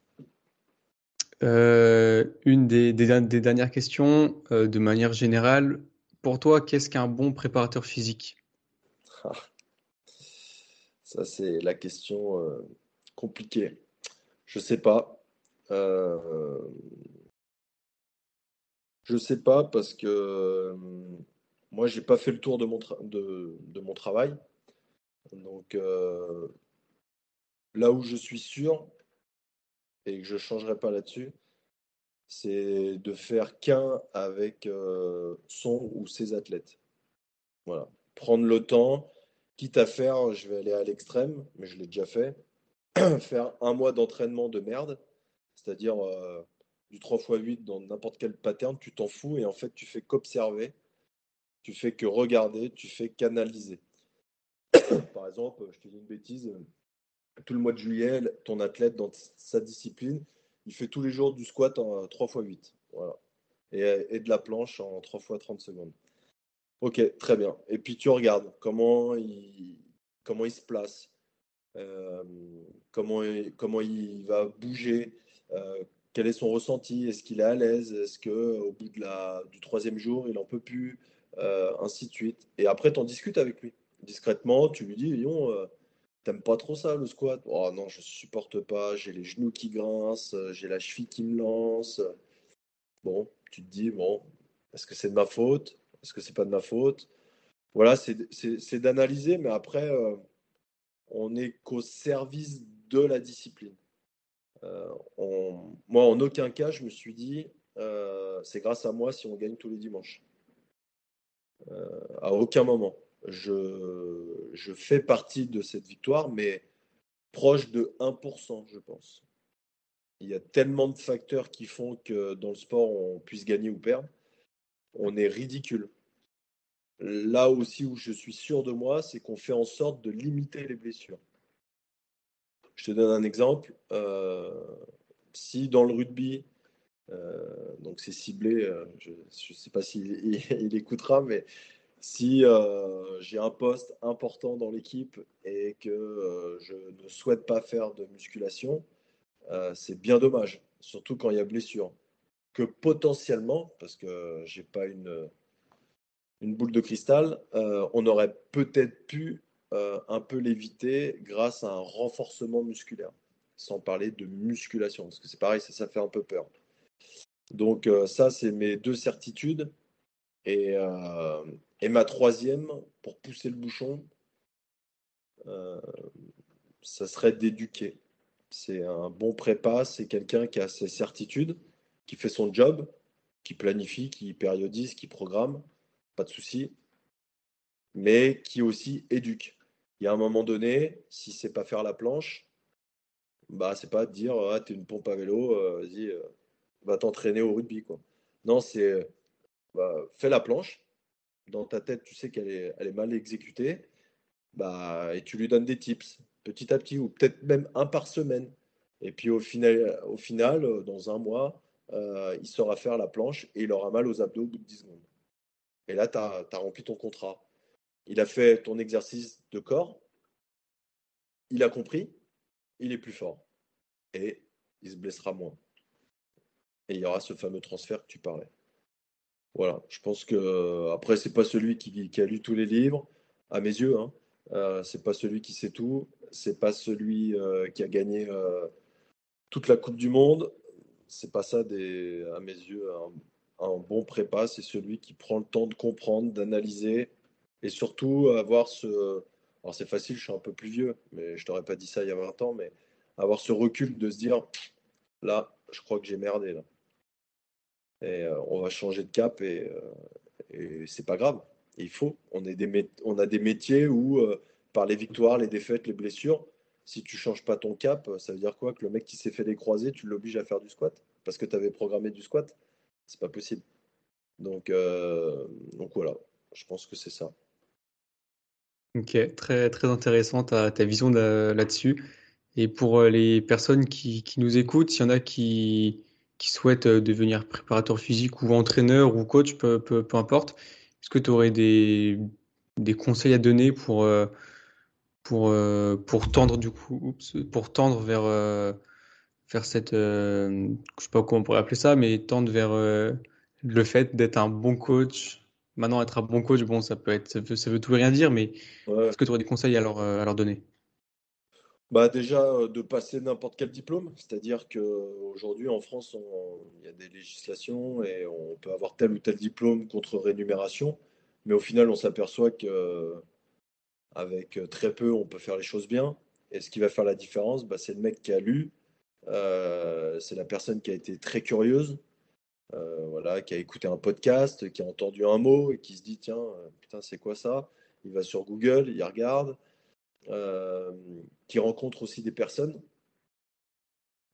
une des, des, dernières questions, de manière générale, pour toi, qu'est-ce qu'un bon préparateur physique? Ah. Ça, c'est la question compliqué. Je sais pas. Euh, je sais pas parce que euh, moi j'ai pas fait le tour de mon, de, mon travail. Donc euh, là où je suis sûr et que je changerai pas là-dessus, c'est de faire qu'un avec son ou ses athlètes. Voilà. Prendre le temps, quitte à faire, je vais aller à l'extrême, mais je l'ai déjà fait, faire un mois d'entraînement de merde, c'est-à-dire euh, du 3x8 dans n'importe quel pattern, tu t'en fous et en fait tu fais qu'observer, tu fais que regarder, tu fais qu'analyser. Par exemple, je te dis une bêtise, tout le mois de juillet, ton athlète dans sa discipline, il fait tous les jours du squat en 3x8. Voilà. Et, de la planche en 3 x 30 secondes. Ok, très bien. Et puis tu regardes comment il, comment il se place, euh, comment, comment il va bouger, euh, quel est son ressenti, est-ce qu'il est à l'aise, est-ce qu'au bout de la, du troisième jour, il n'en peut plus, euh, ainsi de suite. Et après, tu en discutes avec lui. Discrètement, tu lui dis, Lyon, t'aimes pas trop ça, le squat? Oh non, je supporte pas, j'ai les genoux qui grincent, j'ai la cheville qui me lance. Bon, tu te dis, bon, est-ce que c'est de ma faute? Est-ce que c'est pas de ma faute? Voilà, c'est d'analyser, mais après on n'est qu'au service de la discipline. Euh, moi, en aucun cas, je me suis dit, euh, c'est grâce à moi si on gagne tous les dimanches. Euh, à aucun moment. Je, je, fais partie de cette victoire, mais proche de 1%, je pense. Il y a tellement de facteurs qui font que dans le sport, on puisse gagner ou perdre. On est ridicule. Là aussi où je suis sûr de moi, c'est qu'on fait en sorte de limiter les blessures. Je te donne un exemple. Euh, si dans le rugby, euh, donc c'est ciblé, euh, je ne sais pas s'il il, écoutera, mais si j'ai un poste important dans l'équipe et que je ne souhaite pas faire de musculation, c'est bien dommage, surtout quand il y a blessure. Que potentiellement, parce que je n'ai pas une boule de cristal, euh, on aurait peut-être pu euh, un peu l'éviter grâce à un renforcement musculaire, sans parler de musculation, parce que c'est pareil, ça fait un peu peur. Donc euh, ça, c'est mes deux certitudes. Et, et, ma troisième, pour pousser le bouchon, ça serait d'éduquer. C'est un bon prépa, c'est quelqu'un qui a ses certitudes, qui fait son job, qui planifie, qui périodise, qui programme pas de souci, mais qui aussi éduque. Il y a un moment donné, si c'est pas faire la planche, bah c'est pas dire ah, tu es une pompe à vélo, euh, vas-y, euh, va t'entraîner au rugby. Quoi. Non, c'est bah, fais la planche. Dans ta tête, tu sais qu'elle est, mal exécutée, bah, et tu lui donnes des tips petit à petit, ou peut-être même un par semaine. Et puis au final, au final dans un mois, euh, il saura faire la planche et il aura mal aux abdos au bout de 10 secondes. Et là, tu as, rempli ton contrat. Il a fait ton exercice de corps. Il a compris. Il est plus fort. Et il se blessera moins. Et il y aura ce fameux transfert que tu parlais. Voilà. Je pense que après, c'est pas celui qui, a lu tous les livres, à mes yeux. Hein. Euh, c'est pas celui qui sait tout. C'est pas celui euh, qui a gagné euh, toute la Coupe du Monde. C'est pas ça, des, à mes yeux, un bon prépa, c'est celui qui prend le temps de comprendre, d'analyser et surtout avoir ce. Alors c'est facile, je suis un peu plus vieux, mais je t'aurais pas dit ça il y a 20 ans, mais avoir ce recul de se dire là, je crois que j'ai merdé là. Et euh, on va changer de cap et, euh, et c'est pas grave. il faut. On, a des métiers où, euh, par les victoires, les défaites, les blessures, si tu changes pas ton cap, ça veut dire quoi? Que le mec qui s'est fait des croisés, tu l'obliges à faire du squat? Parce que tu avais programmé du squat? C'est pas possible. Donc, voilà, je pense que c'est ça. Ok, très, très intéressant ta, vision là-dessus. Et pour les personnes qui nous écoutent, s'il y en a qui, qui souhaitent devenir préparateur physique ou entraîneur ou coach, peu, peu, peu importe, est-ce que tu aurais des, des, conseils à donner pour, euh, pour, euh, pour tendre du coup, pour tendre vers, euh, vers cette, je sais pas comment on pourrait appeler ça, mais tendre vers le fait d'être un bon coach? Maintenant, être un bon coach, bon, ça peut être, ça veut, ça veut tout et rien dire, mais est-ce que tu aurais des conseils à leur, à leur donner? Bah déjà, de passer n'importe quel diplôme. C'est-à-dire qu'aujourd'hui, en France, il y a des législations et on peut avoir tel ou tel diplôme contre rémunération. Mais au final, on s'aperçoit qu'avec très peu, on peut faire les choses bien. Et ce qui va faire la différence, bah, c'est le mec qui a lu, euh, c'est la personne qui a été très curieuse, euh, voilà, qui a écouté un podcast, qui a entendu un mot et qui se dit tiens, putain, c'est quoi ça? Il va sur Google, il regarde, euh, qui rencontre aussi des personnes,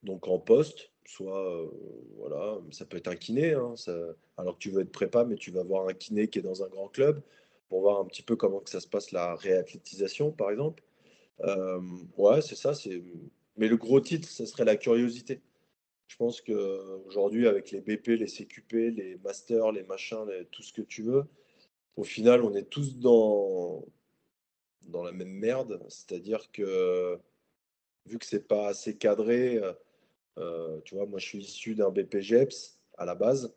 donc en poste, soit, euh, voilà, ça peut être un kiné, hein, alors que tu veux être prépa, mais tu vas voir un kiné qui est dans un grand club pour voir un petit peu comment que ça se passe la réathlétisation, par exemple. Euh, ouais, c'est ça. C'est... Mais le gros titre, ce serait la curiosité. Je pense qu'aujourd'hui, avec les BP, les CQP, les masters, les machins, tout ce que tu veux, au final, on est tous dans, dans la même merde. C'est-à-dire que vu que c'est pas assez cadré, euh, euh, tu vois, moi je suis issu d'un BPGEPS à la base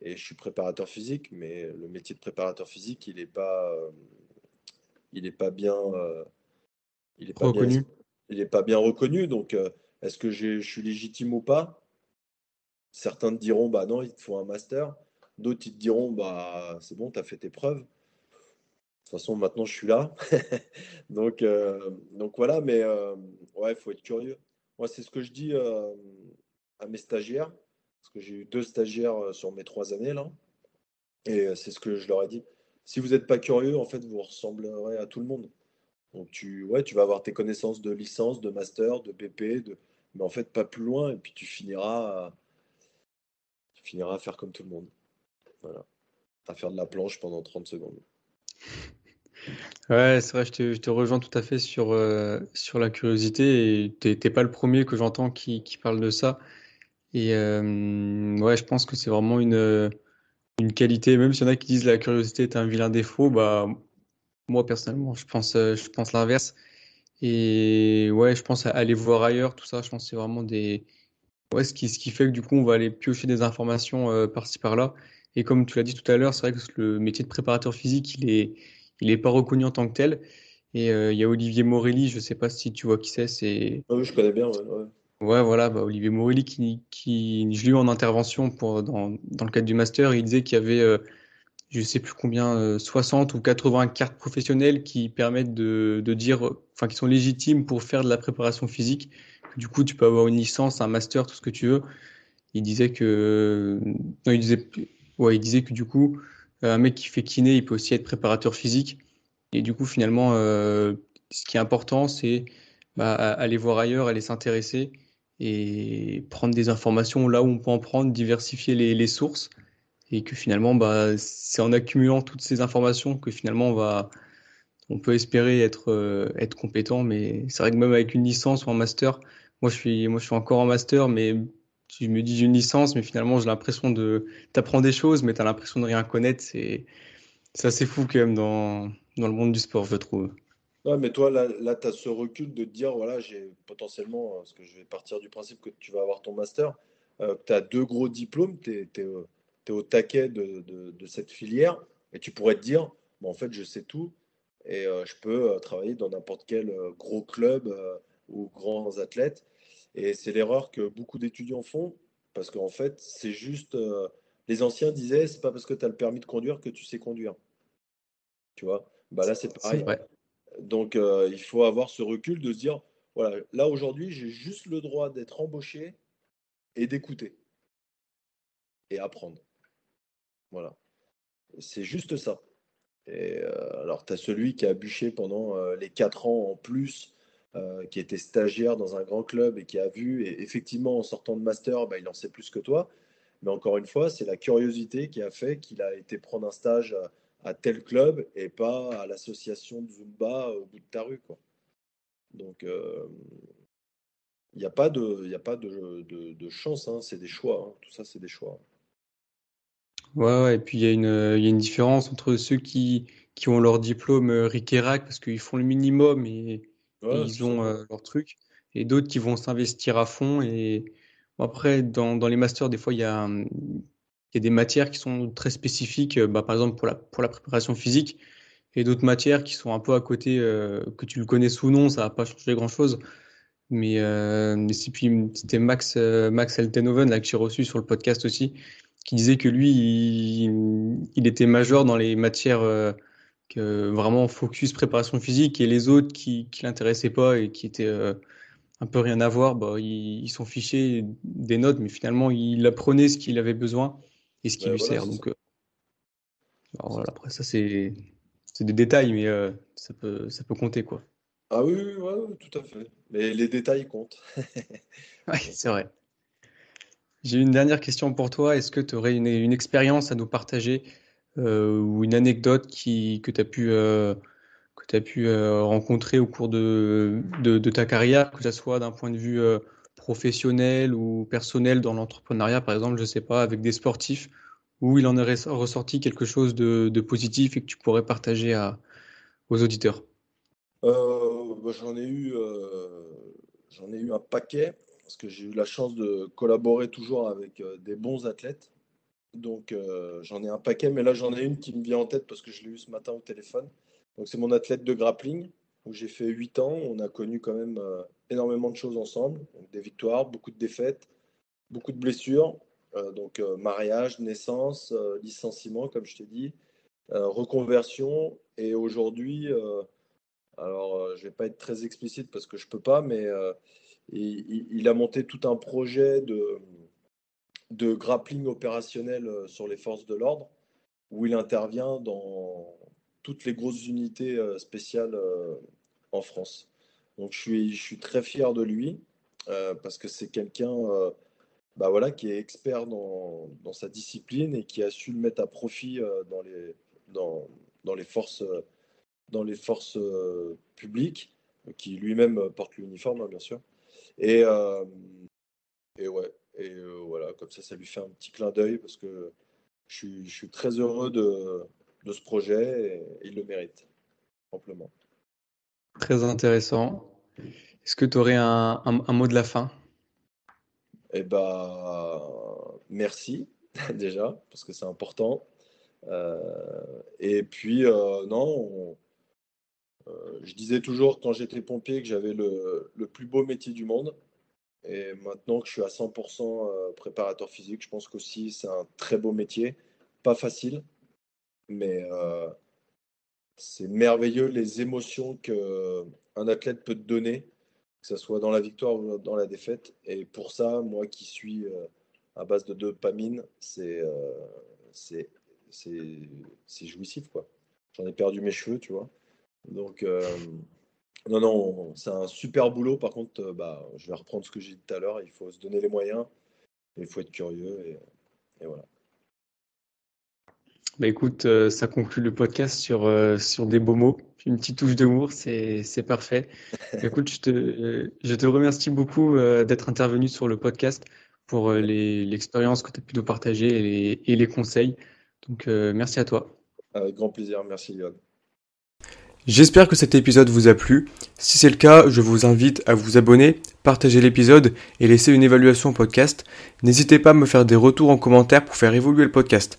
et je suis préparateur physique, mais le métier de préparateur physique, il n'est pas, euh, il est pas bien, il est pas reconnu. Bien, il est pas bien reconnu. Donc, est-ce que je suis légitime ou pas? Certains te diront, bah non, il te faut un master. D'autres, ils te diront, bah c'est bon, tu as fait tes preuves toute façon, maintenant, je suis là. donc, euh, donc voilà, mais euh, ouais, il faut être curieux. Moi, c'est ce que je dis euh, à mes stagiaires, parce que j'ai eu deux stagiaires sur mes trois années là, et c'est ce que je leur ai dit. Si vous n'êtes pas curieux, en fait, vous ressemblerez à tout le monde. Donc, tu, ouais, tu vas avoir tes connaissances de licence, de master, de BP, de... mais en fait, pas plus loin, et puis tu finiras à, tu finiras à faire comme tout le monde. Voilà. À faire de la planche pendant 30 secondes. Ouais, c'est vrai, je te, rejoins tout à fait sur, euh, sur la curiosité et t'es pas le premier que j'entends qui, qui parle de ça. Et euh, ouais, je pense que c'est vraiment une, une qualité, même s'il y en a qui disent la curiosité est un vilain défaut, bah moi personnellement, je pense, euh, je pense l'inverse. Et ouais, je pense à aller voir ailleurs, tout ça, je pense que c'est vraiment des. Ouais, ce qui, ce qui fait que du coup, on va aller piocher des informations par-ci par-là. Et comme tu l'as dit tout à l'heure, c'est vrai que le métier de préparateur physique, il est, il est pas reconnu en tant que tel. Et euh, il y a Olivier Morelli, je sais pas si tu vois qui c'est. C'est. Ah oui, je connais bien. Ouais, ouais. voilà, bah, Olivier Morelli qui, qui je l'ai eu en intervention pour dans, dans le cadre du master. Il disait qu'il y avait, euh, je sais plus combien, 60 euh, ou 80 cartes professionnelles qui permettent de, de dire, enfin, qui sont légitimes pour faire de la préparation physique. Du coup, tu peux avoir une licence, un master, tout ce que tu veux. Il disait que, non, il disait, Ouais, il disait que du coup, un mec qui fait kiné, il peut aussi être préparateur physique. Et du coup, finalement, euh, ce qui est important, c'est bah, aller voir ailleurs, aller s'intéresser et prendre des informations là où on peut en prendre, diversifier les, les sources. Et que finalement, bah, c'est en accumulant toutes ces informations que finalement, on va, on peut espérer être, euh, être compétent. Mais c'est vrai que même avec une licence ou un master, moi, je suis, moi, je suis encore en master, mais je me dis une licence, mais finalement j'ai l'impression de t'apprends des choses, mais tu as l'impression de rien connaître. C'est assez fou quand même dans, dans, le monde du sport, je trouve. Ouais, mais toi, là, là tu as ce recul de te dire voilà, j'ai potentiellement, parce que je vais partir du principe que tu vas avoir ton master, euh, tu as deux gros diplômes, tu es, au taquet de, de, cette filière, et tu pourrais te dire bon, en fait, je sais tout, et euh, je peux euh, travailler dans n'importe quel gros club ou grands athlètes. Et c'est l'erreur que beaucoup d'étudiants font, parce qu'en fait, c'est juste. Euh, les anciens disaient, c'est pas parce que tu as le permis de conduire que tu sais conduire. Tu vois? Bah Là, c'est pareil. Donc, euh, il faut avoir ce recul de se dire, voilà, là aujourd'hui, j'ai juste le droit d'être embauché et d'écouter et apprendre. Voilà. C'est juste ça. Et alors, tu as celui qui a bûché pendant les 4 ans en plus, qui était stagiaire dans un grand club et qui a vu, et effectivement, en sortant de master, bah, il en sait plus que toi. Mais encore une fois, c'est la curiosité qui a fait qu'il a été prendre un stage à, tel club et pas à l'association de Zumba au bout de ta rue. Quoi. Donc, il n'y a pas de, y a pas de, de, chance, hein. c'est des choix. Hein. Tout ça, c'est des choix. Ouais, et puis il y, y a une différence entre ceux qui, qui ont leur diplôme euh, RIC et RAC parce qu'ils font le minimum et, ils ont euh, leur truc, et d'autres qui vont s'investir à fond. Et après, dans, dans les masters, des fois, il y a, il y a des matières qui sont très spécifiques, bah, par exemple pour la, pour la préparation physique, et d'autres matières qui sont un peu à côté, euh, que tu le connais ou non, ça va pas changer grand-chose. Mais, euh, c'était Max, Max Eltenhoven là, que j'ai reçu sur le podcast aussi, qui disait que lui, il, était majeur dans les matières euh, que vraiment focus préparation physique et les autres qui ne l'intéressaient pas et qui étaient euh, un peu rien à voir, bah, ils, sont fichés des notes, mais finalement, il apprenait ce qu'il avait besoin et ce qui lui sert. Donc, euh, voilà, après, ça, c'est des détails, mais ça, peut, ça peut compter. quoi. Ah oui, oui, tout à fait. Mais les détails comptent. oui, c'est vrai. J'ai une dernière question pour toi. Est-ce que tu aurais une, expérience à nous partager euh, ou une anecdote qui, que tu as pu, euh, que pu euh, rencontrer au cours de, de, ta carrière, que ce soit d'un point de vue professionnel ou personnel dans l'entrepreneuriat, par exemple, je ne sais pas, avec des sportifs, où il en est ressorti quelque chose de, de positif et que tu pourrais partager à, aux auditeurs? Bah, J'en ai, eu, j'en ai eu un paquet parce que j'ai eu la chance de collaborer toujours avec euh, des bons athlètes. Donc euh, j'en ai un paquet, mais là j'en ai une qui me vient en tête parce que je l'ai eu ce matin au téléphone. Donc c'est mon athlète de grappling où j'ai fait 8 ans. On a connu quand même euh, énormément de choses ensemble, des victoires, beaucoup de défaites, beaucoup de blessures. donc mariage, naissance, licenciement, comme je t'ai dit, reconversion. Et aujourd'hui, alors je vais pas être très explicite parce que je peux pas, mais il, a monté tout un projet de, de grappling opérationnel euh, sur les forces de l'ordre, où il intervient dans toutes les grosses unités euh, spéciales euh, en France. Donc je suis, je suis très fier de lui, parce que c'est quelqu'un bah voilà, qui est expert dans, dans, sa discipline et qui a su le mettre à profit dans, les, dans, dans les forces, dans les forces publiques, qui lui-même porte l'uniforme, hein, bien sûr. Et, et ouais, et euh, voilà, comme ça, ça lui fait un petit clin d'œil parce que je suis, je suis, très heureux de, de ce projet et il le mérite, amplement. Très intéressant. Est-ce que tu aurais un, un, mot de la fin? Eh bah, merci déjà, parce que c'est important. Euh, et puis, non, euh, je disais toujours quand j'étais pompier que j'avais le, le, plus beau métier du monde. Et maintenant que je suis à 100% euh, préparateur physique, je pense qu'aussi c'est un très beau métier. Pas facile, mais euh, c'est merveilleux les émotions qu'un athlète peut te donner, que ce soit dans la victoire ou dans la défaite. Et pour ça, moi qui suis à base de dopamine, c'est c'est jouissif. J'en ai perdu mes cheveux, tu vois. Donc, euh, non, non, c'est un super boulot. Par contre, euh, bah, je vais reprendre ce que j'ai dit tout à l'heure. Il faut se donner les moyens, il faut être curieux. Et, voilà. Bah écoute, euh, ça conclut le podcast sur, sur des beaux mots. Une petite touche d'humour, c'est parfait. écoute, je te, je te remercie beaucoup d'être intervenu sur le podcast pour l'expérience que tu as pu nous partager et les, et les conseils. Donc, merci à toi. Avec grand plaisir. Merci, Yann. J'espère que cet épisode vous a plu. Si c'est le cas, je vous invite à vous abonner, partager l'épisode et laisser une évaluation au podcast. N'hésitez pas à me faire des retours en commentaire pour faire évoluer le podcast.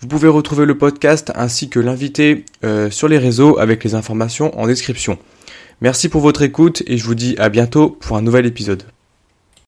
Vous pouvez retrouver le podcast ainsi que l'invité euh, sur les réseaux avec les informations en description. Merci pour votre écoute et je vous dis à bientôt pour un nouvel épisode.